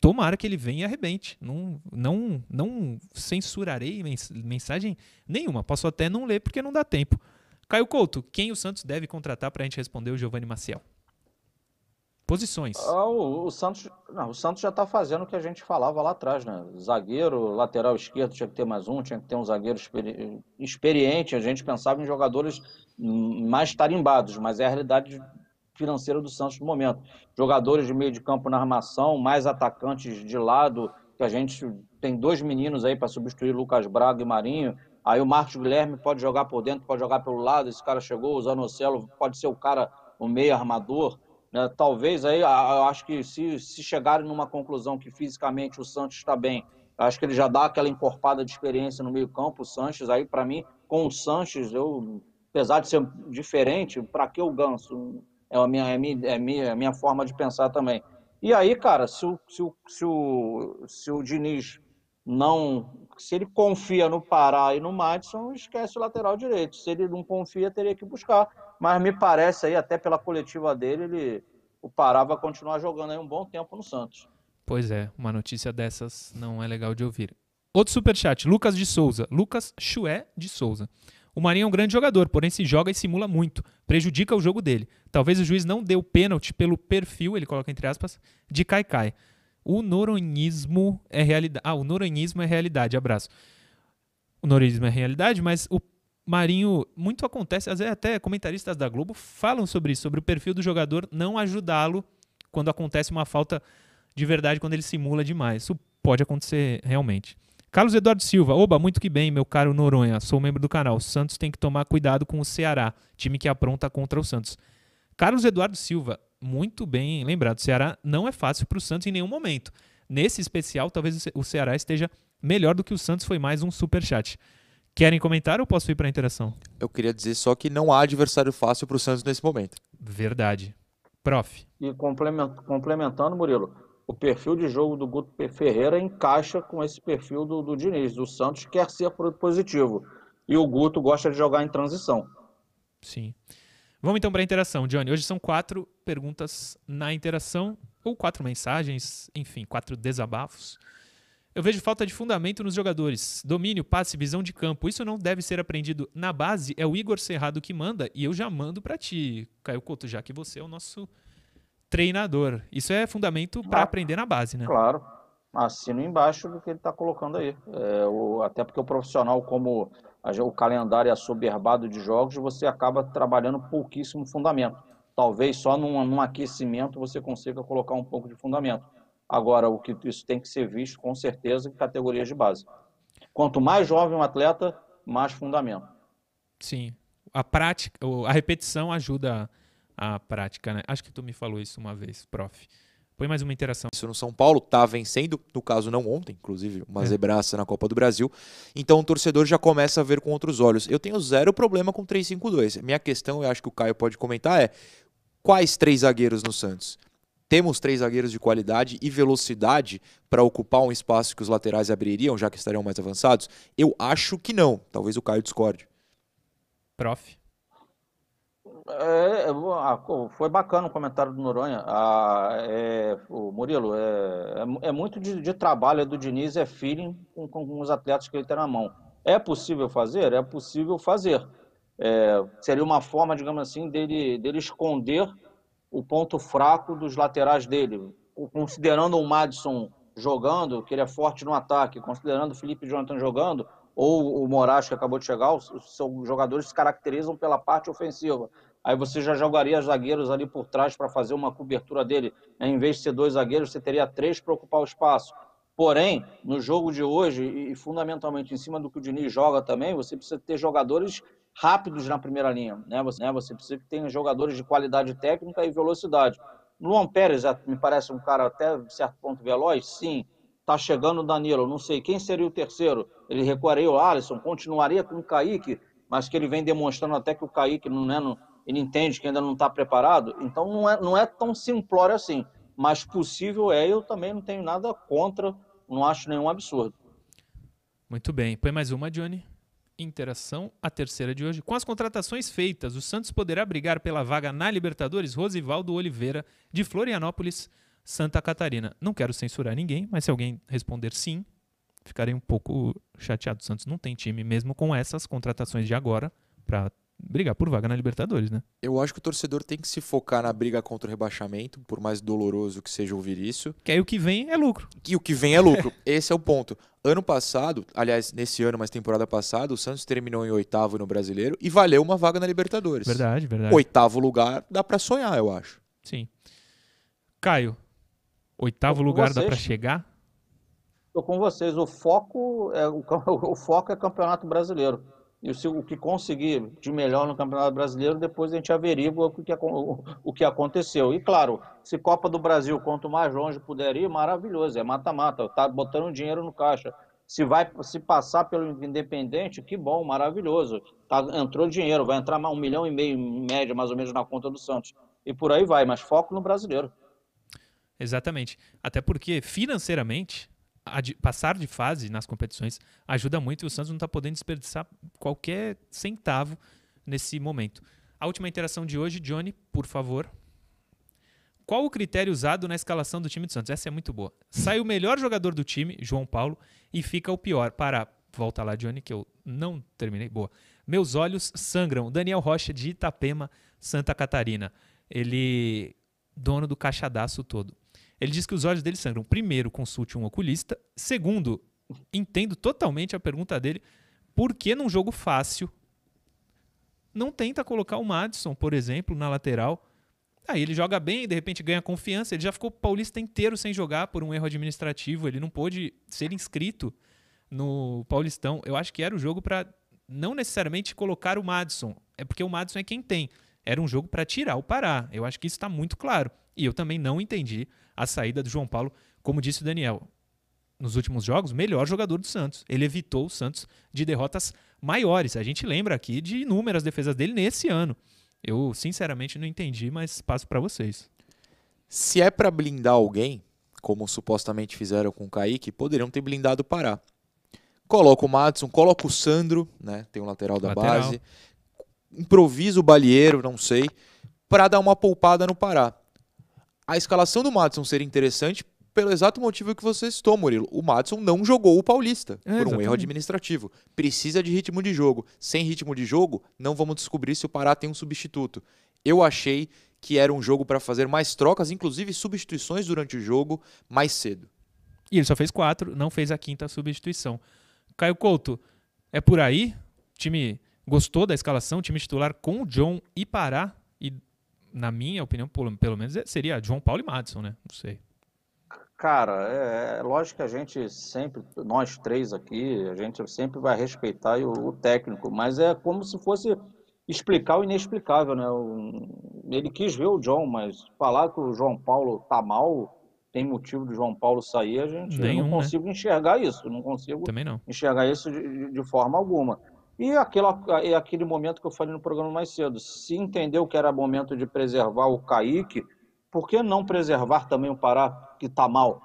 tomara que ele venha e arrebente. Não, não, não censurarei mens- mensagem nenhuma. Posso até não ler porque não dá tempo. Caio Couto, quem o Santos deve contratar para a gente responder o Giovanni Maciel? Posições. Ah, o, o Santos, não, o Santos já está fazendo o que a gente falava lá atrás, né? Zagueiro, lateral esquerdo tinha que ter mais um, tinha que ter um zagueiro experi- experiente. A gente pensava em jogadores mais tarimbados, mas é a realidade financeira do Santos no momento. Jogadores de meio de campo na armação, mais atacantes de lado, que a gente tem dois meninos aí para substituir Lucas Braga e Marinho. Aí o Marcos Guilherme pode jogar por dentro, pode jogar pelo lado. Esse cara chegou, o Zanocelo pode ser o cara, o meio armador. né? Talvez aí, eu acho que se, se chegarem numa conclusão que fisicamente o Santos está bem, acho que ele já dá aquela encorpada de experiência no meio campo, o Sanches. Aí, para mim, com o Sanches, eu, apesar de ser diferente, para que o Ganso? É a minha, é a minha, é a minha, é a minha forma de pensar também. E aí, cara, se o, se o, se o, se o Diniz não. Se ele confia no Pará e no Madison, esquece o lateral direito. Se ele não confia, teria que buscar. Mas me parece aí, até pela coletiva dele, ele, o Pará vai continuar jogando aí um bom tempo no Santos. Pois é, uma notícia dessas não é legal de ouvir. Outro superchat, Lucas de Souza. Lucas Chué de Souza. O Marinho é um grande jogador, porém se joga e simula muito. Prejudica o jogo dele. Talvez o juiz não deu pênalti pelo perfil, ele coloca entre aspas, de Caicai. O noronhismo é realidade. Ah, o noronhismo é realidade. Abraço. O noronhismo é realidade, mas o Marinho, muito acontece, às vezes até comentaristas da Globo falam sobre isso, sobre o perfil do jogador não ajudá-lo quando acontece uma falta de verdade, quando ele simula demais. Isso pode acontecer realmente. Carlos Eduardo Silva, oba, muito que bem, meu caro Noronha, sou membro do canal. O Santos tem que tomar cuidado com o Ceará, time que apronta contra o Santos. Carlos Eduardo Silva, muito bem lembrado. O Ceará não é fácil para o Santos em nenhum momento. Nesse especial, talvez o Ce- o Ceará esteja melhor do que o Santos. Foi mais um superchat. Querem comentar ou posso ir para a interação? Eu queria dizer só que não há adversário fácil para o Santos nesse momento. Verdade. Prof. E complementando, Murilo, o perfil de jogo do Guto Ferreira encaixa com esse perfil do, do Diniz. O Santos quer ser positivo. E o Guto gosta de jogar em transição. Sim. Vamos então para a interação, Johnny. Hoje são quatro perguntas na interação, ou quatro mensagens, enfim, quatro desabafos. Eu vejo falta de fundamento nos jogadores. Domínio, passe, visão de campo. Isso não deve ser aprendido na base. É o Igor Serrado que manda e eu já mando para ti, Caio Couto, já que você é o nosso treinador. Isso é fundamento para ah, aprender na base, né? Claro. Assino embaixo do que ele está colocando aí. É, o, até porque o profissional, como a, o calendário é assoberbado de jogos, você acaba trabalhando pouquíssimo fundamento. Talvez só num, num aquecimento você consiga colocar um pouco de fundamento. Agora, o que isso tem que ser visto, com certeza, em categorias de base. Quanto mais jovem um atleta, mais fundamento. Sim. A prática, a repetição ajuda a prática, né? Acho que tu me falou isso uma vez, prof. Põe mais uma interação. Isso no São Paulo tá vencendo, no caso não ontem, inclusive, uma é. zebraça na Copa do Brasil. Então o torcedor já começa a ver com outros olhos. Eu tenho zero problema com 3-5-2. Minha questão, eu acho que o Caio pode comentar, é quais três zagueiros no Santos? Temos três zagueiros de qualidade e velocidade para ocupar um espaço que os laterais abririam, já que estariam mais avançados? Eu acho que não. Talvez o Caio discorde. Prof. É, ah, foi bacana o comentário do Noronha. Ah, é, o Murilo, é, é, é muito de, de, trabalho do Diniz, é feeling com, com, os atletas que ele tem na mão. É possível fazer? É possível fazer. É, seria uma forma, digamos assim, dele, dele esconder o ponto fraco dos laterais dele. Considerando o Madison jogando, que ele é forte no ataque, considerando o Felipe Jonathan jogando, ou o Moraes que acabou de chegar, os jogadores se caracterizam pela parte ofensiva aí você já jogaria zagueiros ali por trás para fazer uma cobertura dele. Em vez de ser dois zagueiros, você teria três para ocupar o espaço. Porém, no jogo de hoje, e fundamentalmente em cima do que o Diniz joga também, você precisa ter jogadores rápidos na primeira linha. Né? Você, né? você precisa que tenha jogadores de qualidade técnica e velocidade. Luan Pérez me parece um cara até certo ponto veloz, sim. Está chegando o Danilo, não sei quem seria o terceiro. Ele recuaria o Alisson, continuaria com o Kaique, mas que ele vem demonstrando até que o Kaique não, né, não, ele entende que ainda não está preparado, então não é, não é tão simplório assim. Mas possível é, eu também não tenho nada contra, não acho nenhum absurdo. Muito bem. Põe mais uma, Johnny. Interação, a terceira de hoje. Com as contratações feitas, o Santos poderá brigar pela vaga na Libertadores Rosivaldo Oliveira, de Florianópolis, Santa Catarina. Não quero censurar ninguém, mas se alguém responder sim, ficarei um pouco chateado. O Santos não tem time, mesmo com essas contratações de agora, para brigar por vaga na Libertadores, né? Eu acho que o torcedor tem que se focar na briga contra o rebaixamento, por mais doloroso que seja ouvir isso. Que aí o que vem é lucro. E o que vem é lucro. Esse é o ponto. Ano passado, aliás, nesse ano, mas temporada passada, o Santos terminou em oitavo no Brasileiro e valeu uma vaga na Libertadores. Verdade, verdade. Oitavo lugar dá para sonhar, eu acho. Sim. Caio, oitavo lugar vocês. dá para chegar? Estou com vocês. O foco é o, o foco é Campeonato Brasileiro. E o que conseguir de melhor no Campeonato Brasileiro, depois a gente averigua o que, o que aconteceu. E claro, se Copa do Brasil, quanto mais longe puder ir, maravilhoso, é mata-mata, tá botando dinheiro no caixa. Se vai se passar pelo Independente, que bom, maravilhoso. Tá, entrou dinheiro, vai entrar um milhão e meio em média, mais ou menos, na conta do Santos. E por aí vai, mas foco no brasileiro. Exatamente. Até porque, financeiramente, passar de fase nas competições ajuda muito e o Santos não está podendo desperdiçar qualquer centavo nesse momento. A última interação de hoje, Johnny, por favor. Qual o critério usado na escalação do time do Santos? Essa é muito boa. Sai o melhor jogador do time, João Paulo, e fica o pior. Para, volta lá, Johnny, que eu não terminei. Boa. Meus olhos sangram. Daniel Rocha, de Itapema, Santa Catarina. Ele, dono do caixadaço todo. Ele diz que os olhos dele sangram. Primeiro, consulte um oculista. Segundo, entendo totalmente a pergunta dele. Por que num jogo fácil não tenta colocar o Madison, por exemplo, na lateral? Aí ele joga bem, de repente ganha confiança. Ele já ficou paulista inteiro sem jogar por um erro administrativo. Ele não pôde ser inscrito no Paulistão. Eu acho que era o jogo para não necessariamente colocar o Madison. É porque o Madison é quem tem. Era um jogo para tirar o Pará. Eu acho que isso está muito claro. E eu também não entendi a saída do João Paulo, como disse o Daniel. Nos últimos jogos, melhor jogador do Santos. Ele evitou o Santos de derrotas maiores. A gente lembra aqui de inúmeras defesas dele nesse ano. Eu, sinceramente, não entendi, mas passo para vocês. Se é para blindar alguém, como supostamente fizeram com o Kaique, poderiam ter blindado o Pará. Coloca o Madison, coloca o Sandro, né? Tem um lateral da Lateral. base. Improvisa o Balieiro, não sei, para dar uma poupada no Pará. A escalação do Madison seria interessante pelo exato motivo que você citou, Murilo. O Madison não jogou o Paulista É, por um erro administrativo. Precisa de ritmo de jogo. Sem ritmo de jogo, não vamos descobrir se o Pará tem um substituto. Eu achei que era um jogo para fazer mais trocas, inclusive substituições durante o jogo, mais cedo. E ele só fez quatro, não fez a quinta substituição. Caio Couto, é por aí? O time gostou da escalação, time titular com o John e Pará? Na minha opinião, pelo, menos é- seria João Paulo e Madison, né? Não sei. Cara, é, é lógico que a gente sempre, nós três aqui, a gente sempre vai respeitar o, o técnico, mas é como se fosse explicar o inexplicável, né? O- ele quis ver o John, mas falar que o João Paulo tá mal, tem motivo do João Paulo sair, a gente Nenhum, né? não consigo enxergar isso, não consigo Também não. enxergar isso de, de- de forma alguma. E aquela, é aquele momento que eu falei no programa mais cedo, se entendeu que era momento de preservar o Kaique, por que não preservar também o Pará, que está mal?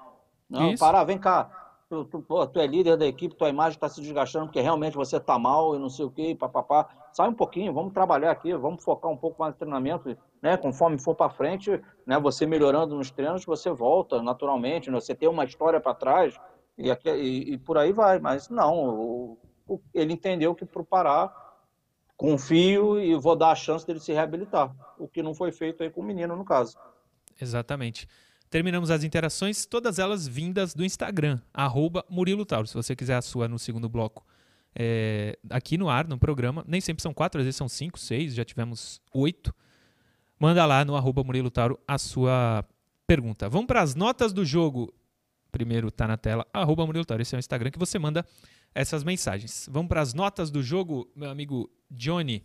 Não, Isso. Pará, vem cá, tu, tu, pô, tu é líder da equipe, tua imagem está se desgastando porque realmente você está mal e não sei o quê, papapá. Sai um pouquinho, vamos trabalhar aqui, vamos focar um pouco mais no treinamento, né? Conforme for para frente, né? Você melhorando nos treinos, você volta naturalmente, né? você tem uma história para trás e, e- e por aí vai. Mas não, o- ele entendeu que para o Pará confio e vou dar a chance dele se reabilitar, o que não foi feito aí com o menino no caso. Exatamente. Terminamos as interações, todas elas vindas do Instagram, arroba Murilo Tauro. Se você quiser a sua no segundo bloco é, aqui no ar, no programa, nem sempre são quatro, às vezes são cinco, seis, já tivemos oito. Manda lá no arroba Murilo Tauro a sua pergunta. Vamos para as notas do jogo. Primeiro tá na tela, arroba Murilo Tauro. Esse é o Instagram que você manda essas mensagens. Vamos para as notas do jogo, meu amigo Johnny.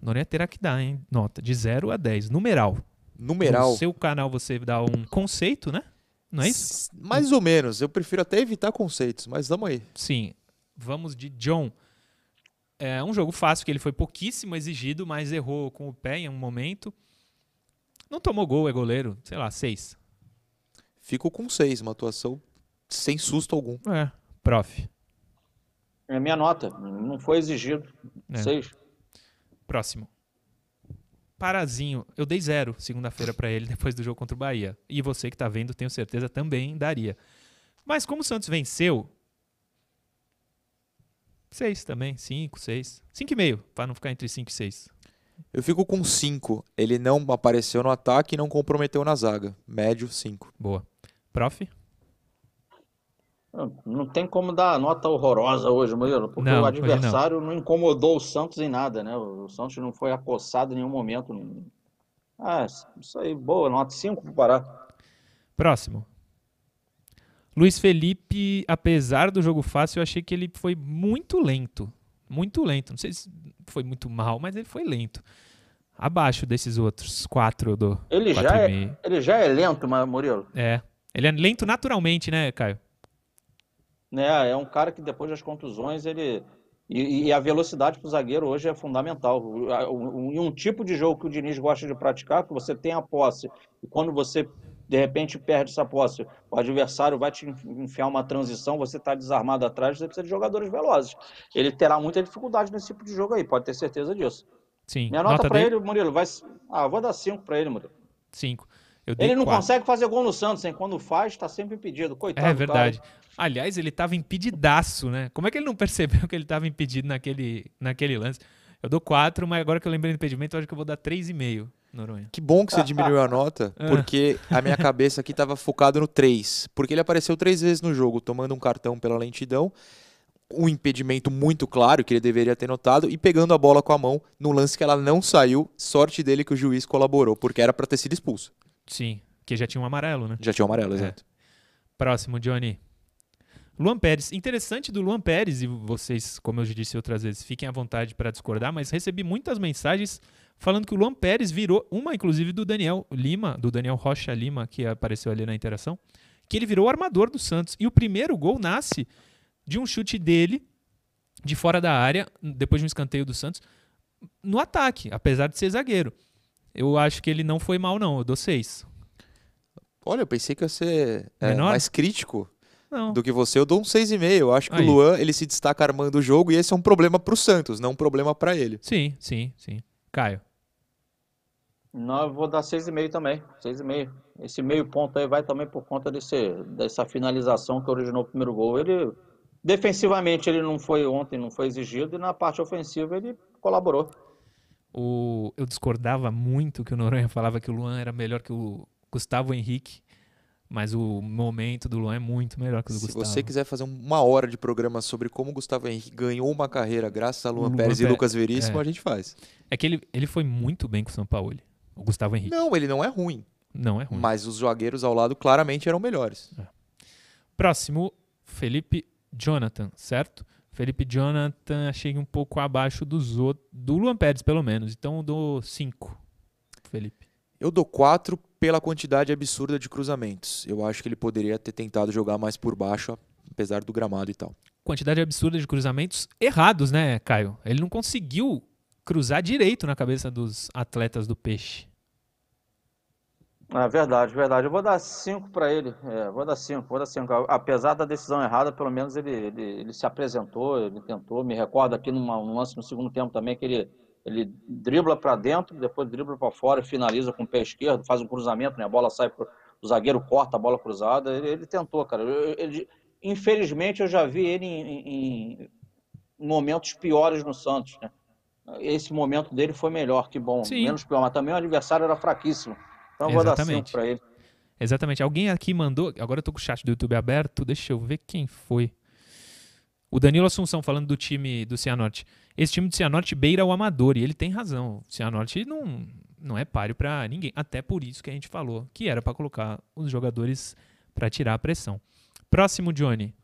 Noronha terá que dar, hein? Nota de 0 a 10. Numeral. Numeral. No seu canal você dá um conceito, né? Não é isso? Mais ou menos. Eu prefiro até evitar conceitos, mas vamos aí. Sim. Vamos de John. É um jogo fácil, que ele foi pouquíssimo exigido, mas errou com o pé em um momento. Não tomou gol, é goleiro. Sei lá, seis. Fico com seis, uma atuação sem susto algum. É, prof. É a minha nota, não foi exigido. É. Seis. Próximo. Parazinho. Eu dei zero segunda-feira pra ele depois do jogo contra o Bahia. E você que tá vendo, tenho certeza, também daria. Mas como o Santos venceu. Seis também. Cinco, seis. Cinco e meio, pra não ficar entre cinco e seis. Eu fico com cinco. Ele não apareceu no ataque e não comprometeu na zaga. Médio, cinco. Boa. Prof? Não tem como dar nota horrorosa hoje, Murilo, porque Não, o hoje não. adversário não. incomodou o Santos em nada, né? O Santos não foi acossado em nenhum momento. Ah, isso aí, boa, nota 5 para Pará. Próximo. Luiz Felipe, apesar do jogo fácil, eu achei que ele foi muito lento. Muito lento. Não sei se foi muito mal, mas ele foi lento. Abaixo desses outros quatro dou. Ele quatro já, é, ele já é lento, Murilo. É. Ele é lento naturalmente, né, Caio? É, é um cara que depois das contusões ele e, e, a velocidade para o zagueiro hoje é fundamental. E um, tipo de jogo que o Diniz gosta de praticar, que você tem a posse, e quando você, de repente, perde essa posse, o adversário vai te enfiar uma transição, você está desarmado atrás, você precisa de jogadores velozes. Ele terá muita dificuldade nesse tipo de jogo aí, pode ter certeza disso. Sim. Minha nota, nota para ele, Murilo, vai. Ah, vou dar cinco para ele, Murilo. Cinco. Ele não quatro. consegue fazer gol no Santos, hein? Quando faz, está sempre impedido. Coitado. É verdade. Aliás, ele tava impedidaço, né? Como é que ele não percebeu que ele tava impedido naquele, naquele lance? Eu dou quatro, mas agora que eu lembrei do impedimento, eu acho que eu vou dar três e meio, Noronha. Que bom que você diminuiu a nota, Ah. porque a minha cabeça aqui estava focado no 3. Porque ele apareceu três vezes no jogo, tomando um cartão pela lentidão, um impedimento muito claro que ele deveria ter notado, e pegando a bola com a mão no lance que ela não saiu. Sorte dele que o juiz colaborou, porque era para ter sido expulso. Sim, que já tinha um amarelo, né? Já tinha o amarelo, É. exato. Próximo, Johnny. Luan Pérez. Interessante do Luan Pérez, e vocês, como eu já disse outras vezes, fiquem à vontade para discordar, mas recebi muitas mensagens falando que o Luan Pérez virou, uma inclusive do Daniel Lima, do Daniel Rocha Lima, que apareceu ali na interação, que ele virou o armador do Santos. E o primeiro gol nasce de um chute dele, de fora da área, depois de um escanteio do Santos. no ataque, apesar de ser zagueiro. Eu acho que ele não foi mal, não. Eu dou 6. Olha, eu pensei que ia ser é, mais crítico Não. do que você. Eu dou um 6,5. Eu acho que Aí. o Luan ele se destaca armando o jogo e esse é um problema pro Santos, não um problema pra ele. Sim, sim, sim. Caio. Não, eu vou dar 6,5 também. 6,5. Esse meio ponto aí vai também por conta desse, dessa finalização que originou o primeiro gol. Ele, defensivamente, ele não foi ontem, não foi exigido, e na parte ofensiva ele colaborou. O, eu discordava muito que o Noronha falava que o Luan era melhor que o Gustavo Henrique, mas o momento do Luan é muito melhor que o do Se Gustavo. você quiser fazer uma hora de programa sobre como o Gustavo Henrique ganhou uma carreira graças a Luan, Luan Pérez e Lucas Veríssimo, é. a gente faz. É que ele, ele foi muito bem com o São Paulo, o Gustavo Henrique. Não, ele não é ruim, Não é ruim. mas os zagueiros ao lado claramente eram melhores. Próximo, Felipe Jonathan, certo? Felipe Jonathan achei um pouco abaixo dos outros, do Luan Pérez pelo menos, então eu dou 5. Felipe. Eu dou 4 pela quantidade absurda de cruzamentos. Eu acho que ele poderia ter tentado jogar mais por baixo, apesar do gramado e tal. Quantidade absurda de cruzamentos errados, né, Caio? Ele não conseguiu cruzar direito na cabeça dos atletas do Peixe. É verdade, verdade. Eu vou dar 5 para ele. É, vou dar 5, vou dar 5. Apesar da decisão errada, pelo menos ele, ele, ele se apresentou, ele tentou. Me recordo aqui numa, num lance no segundo tempo também que ele, ele dribla para dentro, depois dribla para fora e finaliza com o pé esquerdo, faz um cruzamento, né? A bola sai pro o zagueiro corta a bola cruzada. Ele, ele tentou, cara. Ele- infelizmente eu já vi ele em, em- em momentos piores no Santos, né? Esse momento dele foi melhor, que bom. Sim. Menos pior, mas também o adversário era fraquíssimo. Então eu vou dar 5 Exatamente. para ele. Exatamente. Alguém aqui mandou. Agora eu tô com o chat do YouTube aberto. Deixa eu ver quem foi. O Danilo Assunção falando do time do Cianorte. Esse time do Cianorte beira o amador. E ele tem razão. O Cianorte não, não é páreo pra ninguém. Até por isso que a gente falou que era pra colocar os jogadores pra tirar a pressão. Próximo, Johnny.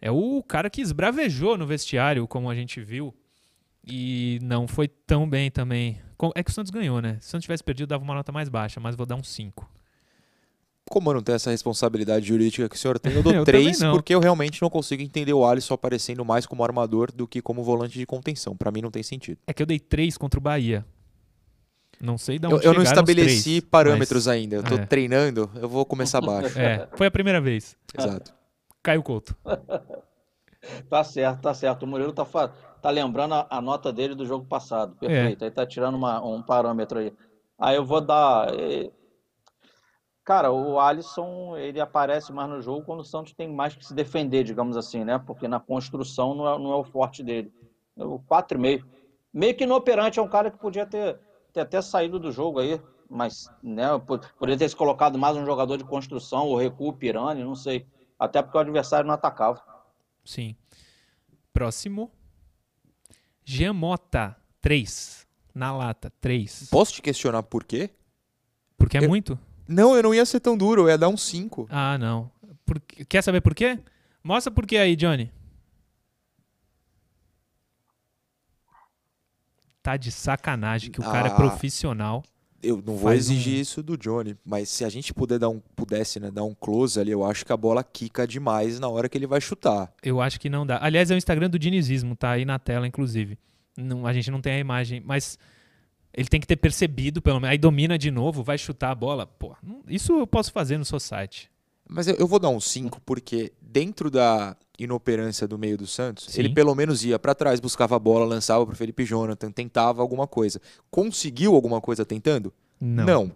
É o cara que esbravejou no vestiário, como a gente viu. E não foi tão bem também. É que o Santos ganhou, né? Se o Santos tivesse perdido, dava uma nota mais baixa, mas vou dar um 5. Como eu não tenho essa responsabilidade jurídica que o senhor tem, eu dou Eu 3 também não. porque eu realmente não consigo entender o Alisson aparecendo mais como armador do que como volante de contenção. Pra mim não tem sentido. É que eu dei 3 contra o Bahia. Não sei de Eu, onde eu não chegaram os estabeleci três, parâmetros mas- ainda. Eu tô é. treinando, eu vou começar baixo. É, foi a primeira vez. Exato. Caio Couto. Tá certo, tá certo. O Murilo tá, fa- tá lembrando a, a nota dele do jogo passado. É. Perfeito. Aí tá tirando uma- um parâmetro aí. Aí eu vou dar. eh, Cara, o Alisson, ele aparece mais no jogo quando o Santos tem mais que se defender, digamos assim, né? Porque na construção não é, não é o forte dele. O 4,5. Meio que inoperante, é um cara que podia ter, ter até saído do jogo aí, mas, né? po- Poderia ter se colocado mais um jogador de construção, ou recuo Pirani, não sei. Até porque o adversário não atacava. Sim. Próximo. Jean Mota, 3. Na lata, 3. Posso te questionar por quê? Porque é Eu- muito? Não, eu não ia ser tão duro, eu ia dar um 5. Ah, não. Por- Quer saber por quê? Mostra por quê aí, Johnny. Tá de sacanagem que o cara é Ah. profissional. Eu não vou Faz exigir um- isso do Johnny, mas se a gente puder dar um, pudesse, né, dar um close ali, eu acho que a bola quica demais na hora que ele vai chutar. Eu acho que não dá. Aliás, é o Instagram do dinizismo, tá aí na tela, inclusive. Não, a gente não tem a imagem, mas ele tem que ter percebido, pelo menos. Aí domina de novo, vai chutar a bola. Pô, isso eu posso fazer no Society. Mas eu, eu vou dar um 5 porque dentro da inoperância do meio do Santos, Sim. ele pelo menos ia pra trás, buscava a bola, lançava pro Felipe Jonathan, tentava alguma coisa. Conseguiu alguma coisa tentando? Não.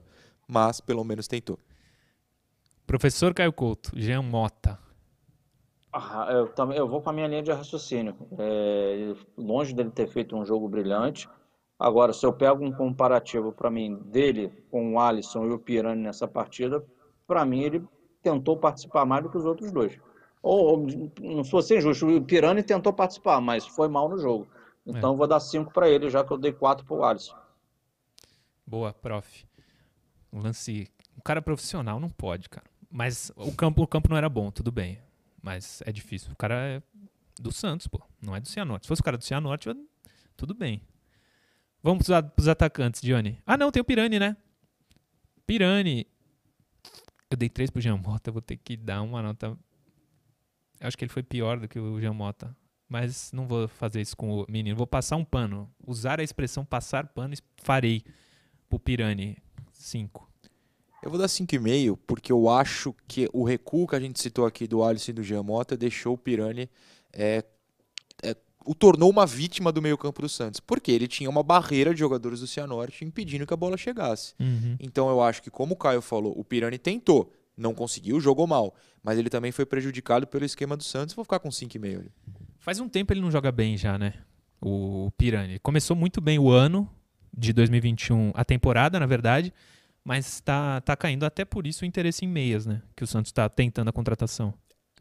mas pelo menos tentou. Professor Caio Couto, Jean Mota. Ah, eu, também, eu vou com a minha linha de raciocínio. É, longe dele ter feito um jogo brilhante. Agora, se eu pego um comparativo para mim dele com o Alisson e o Pirani nessa partida, para mim ele tentou participar mais do que os outros dois. Ou, não sou ser injusto, o Pirani tentou participar, mas foi mal no jogo. Então eu vou dar cinco para ele, já que eu dei quatro para o Alisson. Boa, prof. Um lance. Um cara profissional não pode, cara. Mas o campo, o campo não era bom, tudo bem. Mas é difícil. O cara é do Santos, pô. Não é do Cianorte. Se fosse o cara do Cianorte, eu- tudo bem. Vamos pros, a- pros atacantes, Johnny. Ah, não, tem o Pirani, né? Pirani. Eu dei três pro Jean Mota, vou ter que dar uma nota. Acho que ele foi pior do que o Jean Mota. mas não vou fazer isso com o menino. Vou passar um pano. Usar a expressão passar pano, farei pro Pirani. 5. Eu vou dar 5,5 porque eu acho que o recuo que a gente citou aqui do Alisson e do Giamota deixou o Pirani é, é, o tornou uma vítima do meio-campo do Santos, porque ele tinha uma barreira de jogadores do Cianorte impedindo que a bola chegasse. Uhum. Então eu acho que, como o Caio falou, o Pirani tentou, não conseguiu, jogou mal, mas ele também foi prejudicado pelo esquema do Santos. Vou ficar com 5,5 ali. Faz um tempo ele não joga bem já, né? O Pirani. Começou muito bem o ano de 2021, a temporada, na verdade, mas tá, tá caindo até por isso o interesse em meias, né? Que o Santos está tentando a contratação.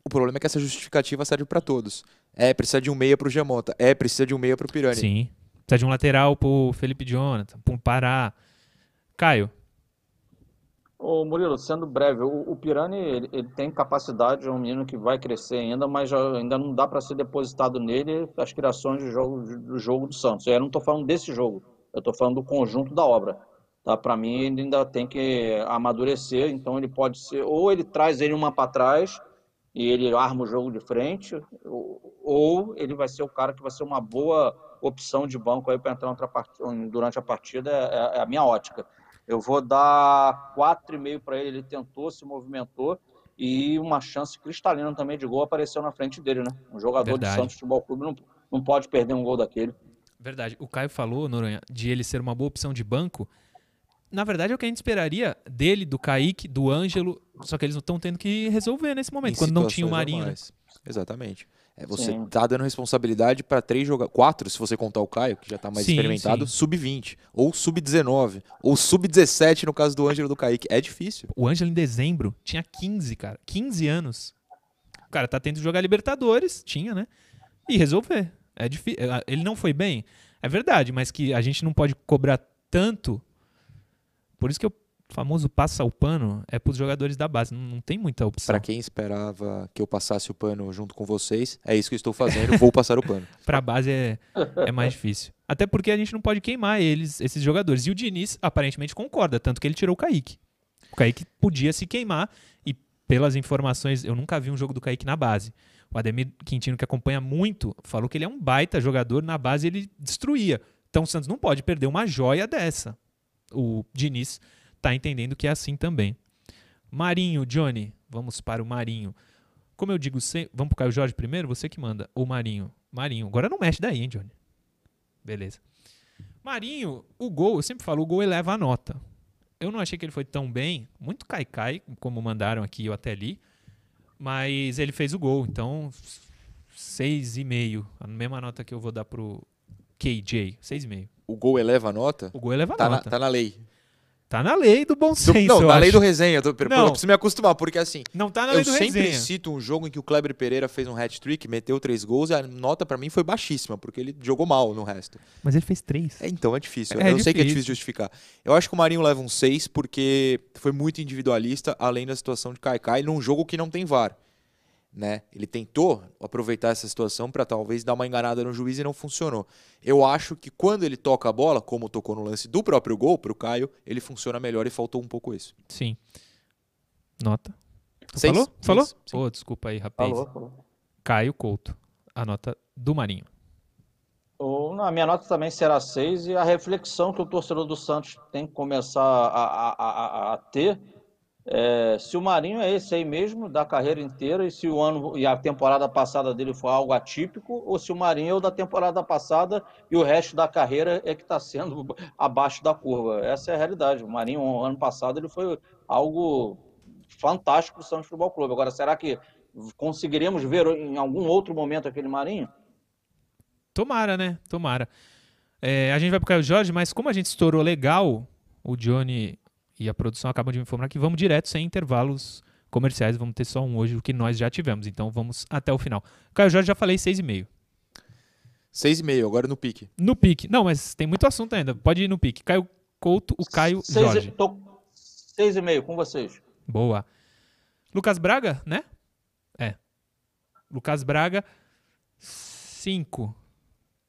O problema é que essa justificativa serve para todos. É, precisa de um meia pro Giamota. É, precisa de um meia pro Pirani. Sim. Precisa de um lateral pro Felipe Jonathan, pro Pará. Caio, Ô Murilo, sendo breve, o, o Pirani ele, ele tem capacidade, é um menino que vai crescer ainda, mas já- ainda não dá para ser depositado nele as criações de jogo, do jogo do Santos. Eu não estou falando desse jogo, eu estou falando do conjunto da obra. Tá? Para mim, ele ainda tem que amadurecer, então ele pode ser, ou ele traz ele uma para trás e ele arma o jogo de frente, ou, ou ele vai ser o cara que vai ser uma boa opção de banco para entrar outra durante a partida, é, é a minha ótica. Eu vou dar 4,5 para ele. Ele tentou, se movimentou e uma chance cristalina também de gol apareceu na frente dele, né? Um jogador Verdade. de Santos Futebol Clube não, não pode perder um gol daquele. Verdade. O Caio falou, Noronha, de ele ser uma boa opção de banco. Na verdade, é o que a gente esperaria dele, do Kaique, do Ângelo. Só que eles não estão tendo que resolver nesse momento, Em quando não tinha o Marinho. né? Exatamente. É, você Sim. tá dando responsabilidade para três jogadores, quatro, se você contar o Caio, que já tá mais Sim, experimentado, sim. sub-20, ou sub-19, ou sub-17 no caso do Ângelo e do Kaique. É difícil. O Ângelo, em dezembro, tinha 15, cara. 15 anos. O cara tá tendo que jogar Libertadores, tinha, né? E resolver. É difícil. Ele não foi bem? É verdade, mas que a gente não pode cobrar tanto. Por isso que o famoso passa o pano é pros jogadores da base. Não, não tem muita opção. Para quem esperava que eu passasse o pano junto com vocês, é isso que eu estou fazendo, vou passar o pano. Pra base é, é mais difícil. Até porque a gente não pode queimar eles, esses jogadores. E o Diniz aparentemente concorda, tanto que ele tirou o Kaique. O Kaique podia se queimar e pelas informações, eu nunca vi um jogo do Kaique na base. O Ademir Quintino, que acompanha muito, falou que ele é um baita jogador, na base ele destruía. Então o Santos não pode perder uma joia dessa. O Diniz tá entendendo que é assim também. Marinho, Johnny, vamos para o Marinho. Como eu digo, se... vamos pro Caio Jorge primeiro? Você que manda. Ou Marinho? Marinho. Agora não mexe daí, hein, Johnny? Beleza. Marinho, o gol, eu sempre falo, o gol eleva a nota. Eu não achei que ele foi tão bem, muito cai-cai, como mandaram aqui, eu até li. Mas ele fez o gol, então 6,5. A mesma nota que eu vou dar pro KJ, 6,5. O gol eleva a nota? O gol eleva a Tá na, nota. tá na lei. Tá na lei do bom Do- senso, não, eu na lei acho. do resenha. Eu, tô, eu Não. preciso me acostumar, porque assim, Não tá na lei eu do sempre resenha. cito um jogo em que o Kleber Pereira fez um hat-trick, meteu três gols e a nota pra mim foi baixíssima, porque ele jogou mal no resto. Mas ele fez três. É, então é difícil. É eu sei que é difícil. difícil justificar. Eu acho que o Marinho leva um 6 porque foi muito individualista, além da situação de Kaikai, num jogo que não tem VAR. Né? Ele tentou aproveitar essa situação para talvez dar uma enganada no juiz e não funcionou. Eu acho que quando ele toca a bola, como tocou no lance do próprio gol pro Caio, ele funciona melhor e faltou um pouco isso. Sim. Nota. Seis. falou? Falou? Seis. Pô, desculpa aí, rapaz. Falou, falou. Caio Couto. A nota do Marinho. O- A minha nota também será 6 e a reflexão que o torcedor do Santos tem que começar a- a- a- a ter é se o Marinho é esse aí mesmo da carreira inteira e se o ano e a temporada passada dele foi algo atípico ou se o Marinho é o da temporada passada e o resto da carreira é que está sendo abaixo da curva. Essa é a realidade. O Marinho ano passado ele foi algo fantástico para o Santos Futebol Clube. Agora, será que conseguiremos ver em algum outro momento aquele Marinho? Tomara, né? Tomara. É, a gente vai pro Caio Jorge, mas como a gente estourou legal, o Johnny e a produção acabam de me informar que vamos direto, sem intervalos comerciais. Vamos ter só um hoje, o que nós já tivemos. Então vamos até o final. Caio Jorge já falei 6,5. 6,5, agora no pique. No pique. Não, mas tem muito assunto ainda. Pode ir no pique. Caio Couto, o Caio Seis, Jorge. tô seis e meio com vocês. Boa. Lucas Braga, né? É. Lucas Braga, 5.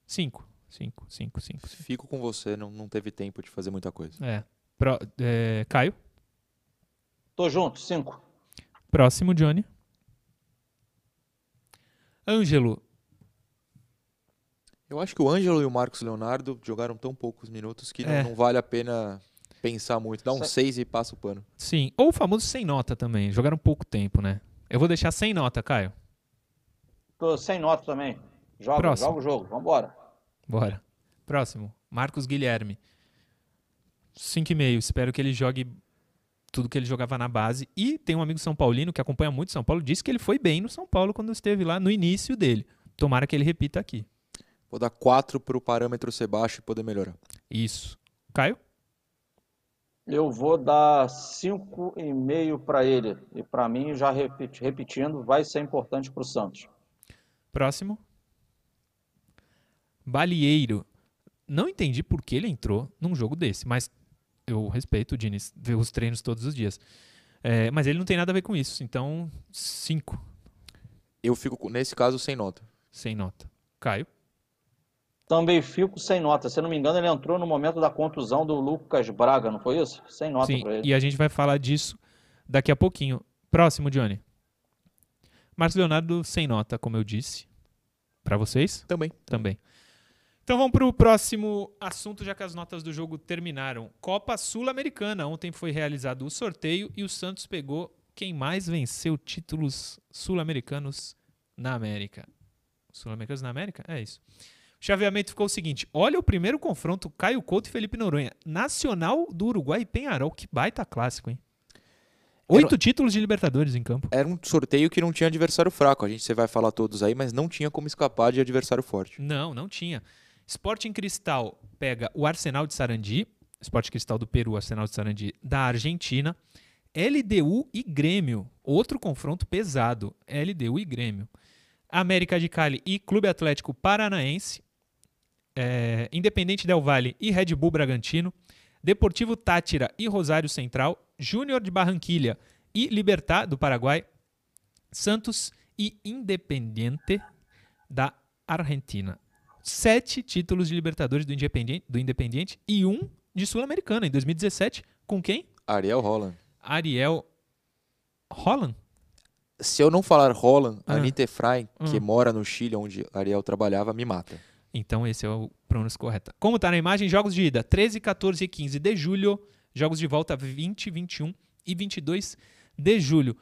5. 5, 5, 5. Fico com você, não, não teve tempo de fazer muita coisa. É. Pro- é, Caio. Tô junto, cinco. Próximo, Johnny. Ângelo. Eu acho que o Ângelo e o Marcos Leonardo jogaram tão poucos minutos que não, É. não vale a pena pensar muito. Dá um 6 e passa o pano. Sim. Ou o famoso sem nota também. Jogaram pouco tempo, né? Eu vou deixar sem nota, Caio. Tô sem nota também. Joga, Próximo. joga o jogo, vambora. Bora. Próximo. Marcos Guilherme. 5,5. Espero que ele jogue tudo que ele jogava na base. E tem um amigo São Paulino que acompanha muito São Paulo, disse que ele foi bem no São Paulo quando esteve lá no início dele. Tomara que ele repita aqui. Vou dar 4 para o parâmetro ser baixo e poder melhorar. Isso. Caio? Eu vou dar 5,5 para ele. E para mim, já repeti- repetindo, vai ser importante para o Santos. Próximo. Balieiro. Não entendi por que ele entrou num jogo desse, mas eu respeito o Diniz, vê os treinos todos os dias. É, mas ele não tem nada a ver com isso, então 5 Eu fico, nesse caso, sem nota. sem nota. Caio? Também fico sem nota. Se eu não me engano, ele entrou no momento da contusão do Lucas Braga, não foi isso? Sem nota Sim, para ele. e a gente vai falar disso daqui a pouquinho. Próximo, Johnny. Marcos Leonardo sem nota, como eu disse. Para vocês? Também. Também. Então vamos para o próximo assunto, já que as notas do jogo terminaram. Copa Sul-Americana. Ontem foi realizado o sorteio e o Santos pegou quem mais venceu títulos sul-americanos na América. Sul-americanos na América? É isso. O chaveamento ficou o seguinte: olha o primeiro confronto, Caio Couto e Felipe Noronha. Nacional do Uruguai e Penharol. Que baita clássico, hein? Oito títulos de Libertadores em campo. Era um sorteio que não tinha adversário fraco. A gente você vai falar todos aí, mas não tinha como escapar de adversário forte. Não, não tinha. Sporting Cristal pega o Arsenal de Sarandi, Sporting Cristal do Peru, Arsenal de Sarandi da Argentina, LDU e Grêmio, outro confronto pesado, LDU e Grêmio. América de Cali e Clube Atlético Paranaense, é, Independente Del Valle e Red Bull Bragantino, Deportivo Tátira e Rosário Central, Júnior de Barranquilha e Libertad do Paraguai, Santos e Independiente da Argentina. Sete títulos de Libertadores do Independiente, do Independiente e um de Sul-Americana em 2017. Com quem? Ariel Holland. Ariel Holland? Se eu não falar Holland, Ah. a Anitta Efraim, que Hum. mora no Chile, onde Ariel trabalhava, me mata. Então esse é o pronúncio correto. Como está na imagem, jogos de ida 13, 14 e 15 de julho. Jogos de volta 20, 21 e 22 de julho.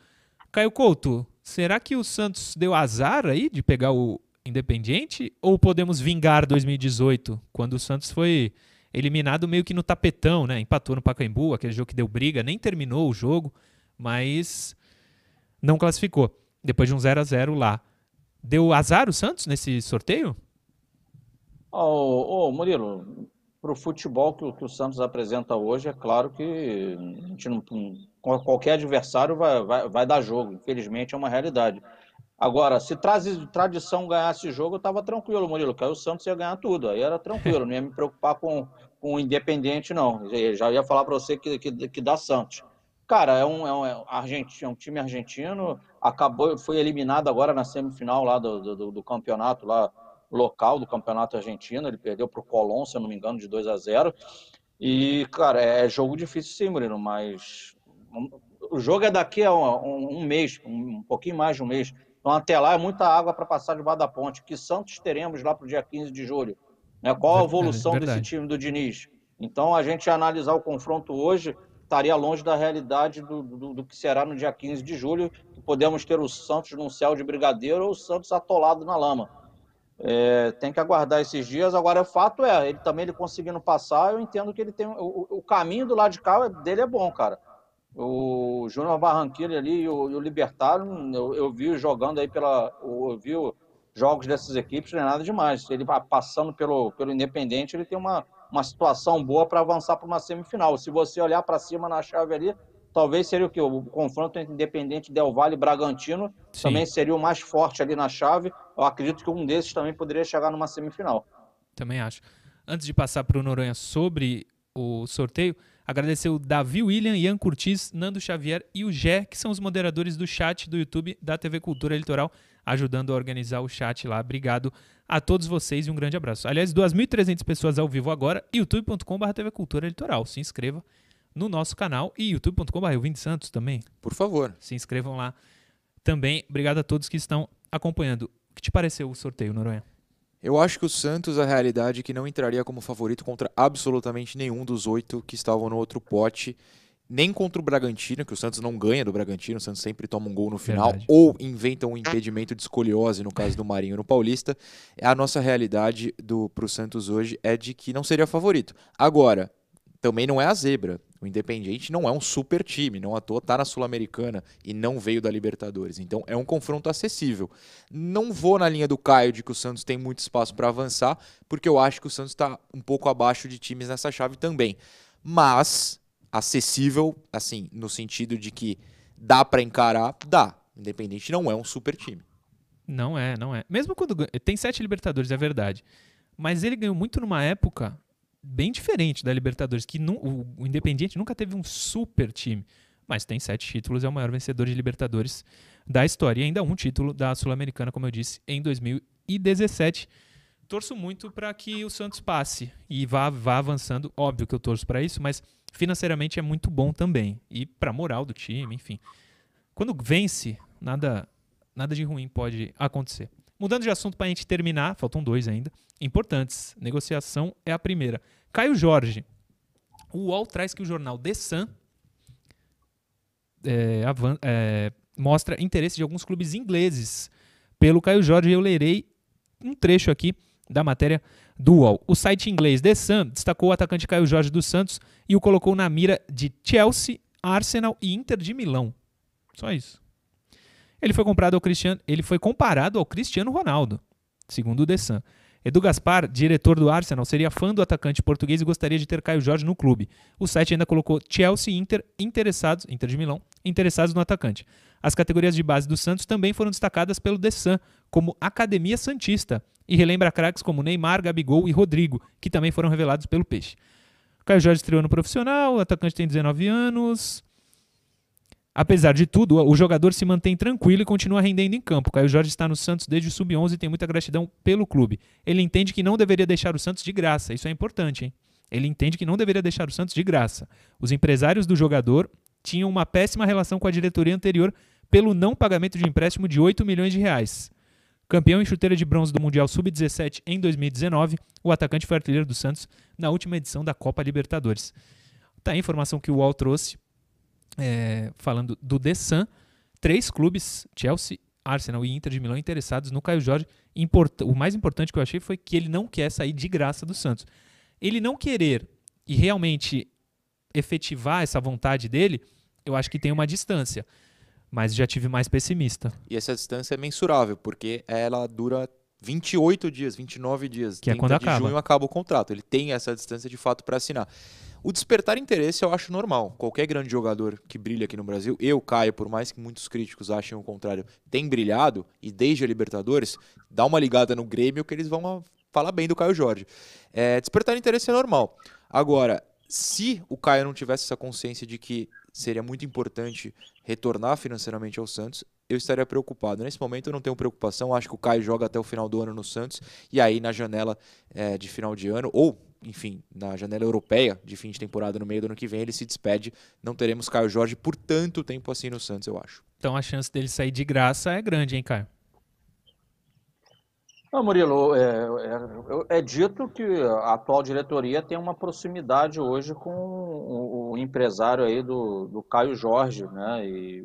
Caio Couto, será que o Santos deu azar aí de pegar o Independiente? Ou podemos vingar 2018, quando o Santos foi eliminado meio que no tapetão, né? Empatou no Pacaembu, aquele jogo que deu briga, nem terminou o jogo, mas não classificou. Depois de um 0 a 0 lá. Deu azar o Santos nesse sorteio? Ô, ô, Murilo, para o futebol que, o- que o Santos apresenta hoje, é claro que não, qual- qualquer adversário vai, vai, vai dar jogo. Infelizmente, é uma realidade. Agora, se tradi- tradição ganhasse esse jogo, eu estava tranquilo, Murilo, que aí o Santos ia ganhar tudo. Aí era tranquilo, não ia me preocupar com, com o Independente, não. Eu Já ia falar para você que, que, que dá Santos. Cara, é um, é um, é um é um time argentino, acabou, foi eliminado agora na semifinal lá do, do, do campeonato lá local do campeonato argentino, ele perdeu para o Colón, se eu não me engano, de 2 a 0 E, cara, é jogo difícil sim, Murilo, mas o jogo é daqui a um, um- mês, um pouquinho mais de um mês. Então, até lá é muita água para passar debaixo da ponte. Que Santos teremos lá para o dia 15 de julho? Né? Qual a evolução verdade. desse time do Diniz? Então, a gente analisar o confronto hoje estaria longe da realidade do, do, do que será no dia 15 de julho, que podemos ter o Santos num céu de brigadeiro ou o Santos atolado na lama. É, tem que aguardar esses dias. Agora, o fato é, ele também ele conseguindo passar, eu entendo que ele tem. O, o caminho do lado de cá dele é bom, cara. O Júnior Barranquilla ali e o, e o Libertário, eu, eu vi jogando aí pela. Eu vi jogos dessas equipes, não é nada demais. Ele vai passando pelo, pelo Independente, ele tem uma, uma situação boa para avançar para uma semifinal. Se você olhar para cima na chave ali, talvez seria o que? O confronto entre Independente Del Valle e Bragantino Sim. também seria o mais forte ali na chave. Eu acredito que um desses também poderia chegar numa semifinal. Também acho. Antes de passar para o Noronha sobre o sorteio, agradecer o Davi William, Ian Curtis, Nando Xavier e o Gé, que são os moderadores do chat do YouTube da TV Cultura Litoral, ajudando a organizar o chat lá. Obrigado a todos vocês e um grande abraço. Aliás, 2.300 pessoas ao vivo agora, youtube.com.br TV Cultura Litoral. Se inscreva no nosso canal e youtube.com.br Vinde Santos também. Por favor. Se inscrevam lá também. Obrigado a todos que estão acompanhando. O que te pareceu o sorteio, Noronha? Eu acho que o Santos, a realidade é que não entraria como favorito contra absolutamente nenhum dos oito que estavam no outro pote, nem contra o Bragantino, que o Santos não ganha do Bragantino, o Santos sempre toma um gol no final, Verdade. ou inventa um impedimento de escoliose, no caso do Marinho no Paulista. A nossa realidade para o Santos hoje é de que não seria favorito. Agora, também não é a zebra. O Independiente não é um super time, não à toa tá na Sul-Americana e não veio da Libertadores. Então é um confronto acessível. Não vou na linha do Caio de que o Santos tem muito espaço para avançar, porque eu acho que o Santos está um pouco abaixo de times nessa chave também. Mas acessível, assim, no sentido de que dá para encarar, dá. Independente não é um super time. Não é, não é. Mesmo quando tem sete Libertadores, é verdade. Mas ele ganhou muito numa época bem diferente da Libertadores, que nu- o, o Independiente nunca teve um super time. Mas tem sete títulos, é o maior vencedor de Libertadores da história. E ainda um título da Sul-Americana, como eu disse, em 2017. Torço muito para que o Santos passe e vá, vá avançando. Óbvio que eu torço para isso, mas financeiramente é muito bom também. E para moral do time, enfim. Quando vence, nada, nada de ruim pode acontecer. Mudando de assunto para a gente terminar, faltam dois ainda, importantes. Negociação é a primeira. Caio Jorge. O UOL traz que o jornal The Sun é, é, mostra interesse de alguns clubes ingleses pelo Caio Jorge. Eu lerei um trecho aqui da matéria do UOL. O site inglês The Sun destacou o atacante Caio Jorge dos Santos e o colocou na mira de Chelsea, Arsenal e Inter de Milão. Só isso. Ele foi comprado ao Cristiano, ele foi comparado ao Cristiano Ronaldo, segundo o The Sun. Edu Gaspar, diretor do Arsenal, seria fã do atacante português e gostaria de ter Caio Jorge no clube. O site ainda colocou Chelsea e Inter interessados, Inter de Milão, interessados no atacante. As categorias de base do Santos também foram destacadas pelo The Sun, como Academia Santista, e relembra craques como Neymar, Gabigol e Rodrigo, que também foram revelados pelo Peixe. Caio Jorge estreou no profissional, o atacante tem 19 anos. Apesar de tudo, o jogador se mantém tranquilo e continua rendendo em campo. Caio Jorge está no Santos desde o sub-11 e tem muita gratidão pelo clube. Ele entende que não deveria deixar o Santos de graça. Isso é importante, hein? Ele entende que não deveria deixar o Santos de graça. Os empresários do jogador tinham uma péssima relação com a diretoria anterior pelo não pagamento de empréstimo de 8 milhões de reais. Campeão em chuteira de bronze do Mundial Sub-17 em 2019, o atacante foi artilheiro do Santos na última edição da Copa Libertadores. Tá aí a informação que o UOL trouxe, é, falando do The Sun. Três clubes, Chelsea, Arsenal e Inter de Milão, interessados no Caio Jorge. Import- o mais importante que eu achei foi que ele não quer sair de graça do Santos. Ele não querer e realmente efetivar essa vontade dele, eu acho que tem uma distância. Mas já tive mais pessimista. E essa distância é mensurável, porque ela dura 28 dias, 29 dias. Que é 30 quando de acaba. junho acaba o contrato. Ele tem essa distância de fato para assinar. O despertar interesse eu acho normal. Qualquer grande jogador que brilha aqui no Brasil, eu, Caio, por mais que muitos críticos achem o contrário, tem brilhado, e desde a Libertadores, dá uma ligada no Grêmio que eles vão falar bem do Caio Jorge. É, despertar interesse é normal. Agora, se o Caio não tivesse essa consciência de que seria muito importante retornar financeiramente ao Santos, eu estaria preocupado. Nesse momento eu não tenho preocupação, acho que o Caio joga até o final do ano no Santos, e aí na janela eh, de final de ano, ou enfim, na janela europeia de fim de temporada no meio do ano que vem, ele se despede. Não teremos Caio Jorge por tanto tempo assim no Santos, eu acho. Então a chance dele sair de graça é grande, hein, Caio? Não, Murilo, é, é- é dito que a atual diretoria tem uma proximidade hoje com o, o empresário aí do, do Caio Jorge, né? E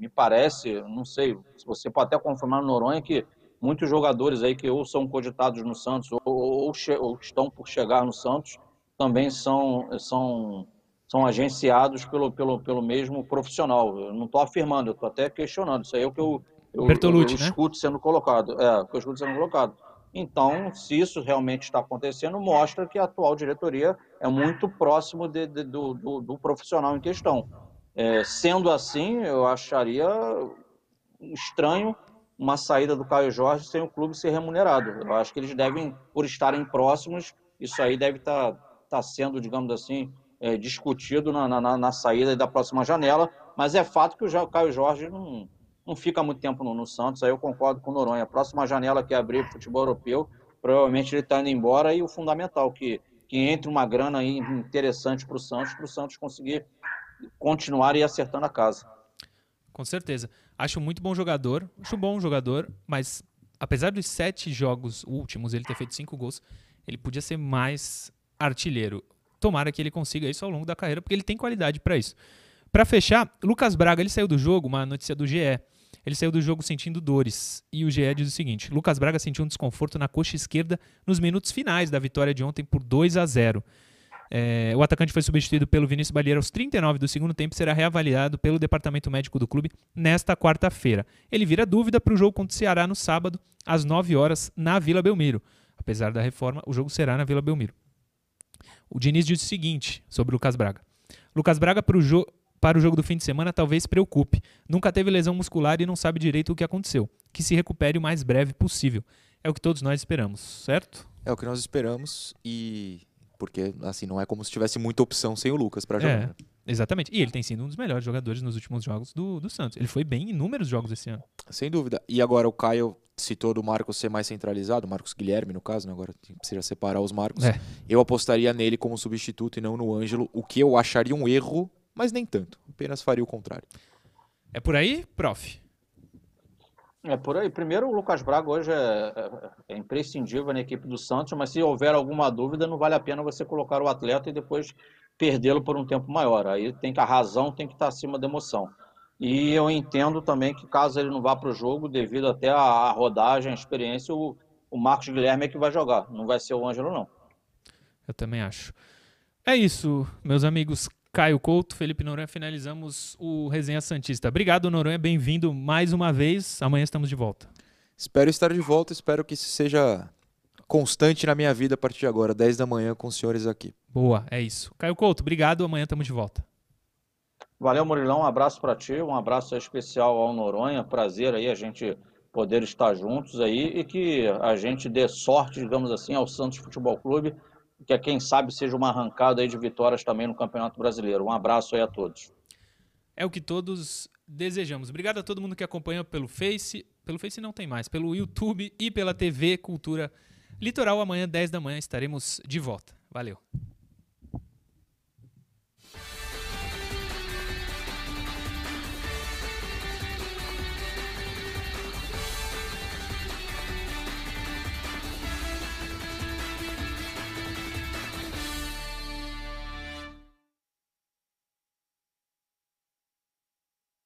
me parece, não sei, se você pode até confirmar no Noronha que muitos jogadores aí que ou são cogitados no Santos ou, ou ou estão por chegar no Santos também são, são, são agenciados pelo, pelo, pelo mesmo profissional. Eu não estou afirmando, eu estou até questionando. Isso aí é o que eu, eu, Bertolucci, eu né? escuto sendo colocado. É, o que eu escuto sendo colocado. Então, se isso realmente está acontecendo, mostra que a atual diretoria é muito próximo de- de- do, do- do profissional em questão. É, sendo assim, eu acharia estranho uma saída do Caio Jorge sem o clube ser remunerado. Eu acho que eles devem, por estarem próximos, isso aí deve estar tá, sendo, digamos assim, é, discutido na, na- na saída da próxima janela. Mas é fato que o Caio Jorge não, não fica muito tempo no, no Santos. Aí eu concordo com o Noronha. A próxima janela que abrir o futebol europeu, provavelmente ele está indo embora. E o fundamental, que, que entre uma grana interessante para o Santos, para o Santos conseguir continuar e acertando a casa. Com certeza. Acho muito bom jogador. Acho bom jogador, mas apesar dos sete jogos últimos ele ter feito cinco gols, ele podia ser mais artilheiro. Tomara que ele consiga isso ao longo da carreira, porque ele tem qualidade para isso. Para fechar, Lucas Braga, ele saiu do jogo, uma notícia do GE. Ele saiu do jogo sentindo dores. E o GE diz o seguinte: Lucas Braga sentiu um desconforto na coxa esquerda nos minutos finais da vitória de ontem por 2 a 0. É, o atacante foi substituído pelo Vinícius Balieira aos 39 do segundo tempo e será reavaliado pelo departamento médico do clube nesta quarta-feira. Ele vira dúvida para o jogo contra o Ceará no sábado, às 9 horas, na Vila Belmiro. Apesar da reforma, o jogo será na Vila Belmiro. O Diniz diz o seguinte sobre o Lucas Braga. Lucas Braga para o, para o jogo do fim de semana talvez preocupe. Nunca teve lesão muscular e não sabe direito o que aconteceu. Que se recupere o mais breve possível. É o que todos nós esperamos, certo? É o que nós esperamos e porque assim não é como se tivesse muita opção sem o Lucas para jogar. É, exatamente. E ele tem sido um dos melhores jogadores nos últimos jogos do, do Santos. Ele foi bem em inúmeros jogos esse ano. Sem dúvida. E agora o Caio citou do Marcos ser mais centralizado, Marcos Guilherme no caso, né? agora precisa separar os Marcos. É. Eu apostaria nele como substituto e não no Ângelo, o que eu acharia um erro, mas nem tanto. Apenas faria o contrário. É por aí, prof? É por aí. Primeiro, o Lucas Braga hoje é, é, imprescindível na equipe do Santos, mas se houver alguma dúvida, não vale a pena você colocar o atleta e depois perdê-lo por um tempo maior. Aí tem que a razão tem que estar acima da emoção. E eu entendo também que caso ele não vá para o jogo, devido até à rodagem, à experiência, o, o Marcos Guilherme é que vai jogar. Não vai ser o Ângelo, não. Eu também acho. É isso, meus amigos. Caio Couto, Felipe Noronha, finalizamos o Resenha Santista. Obrigado, Noronha, bem-vindo mais uma vez. Amanhã estamos de volta. Espero estar de volta, espero que isso seja constante na minha vida a partir de agora, 10 da manhã com os senhores aqui. Boa, é isso. Caio Couto, obrigado. Amanhã estamos de volta. Valeu, Murilão. Um abraço para ti, um abraço especial ao Noronha. Prazer aí a gente poder estar juntos aí e que a gente dê sorte, digamos assim, ao Santos Futebol Clube que é, quem sabe seja uma arrancada aí de vitórias também no Campeonato Brasileiro. Um abraço aí a todos. É o que todos desejamos. Obrigado a todo mundo que acompanha pelo Face, pelo Face não tem mais, pelo YouTube e pela TV Cultura Litoral. Amanhã, 10 da manhã, estaremos de volta. Valeu.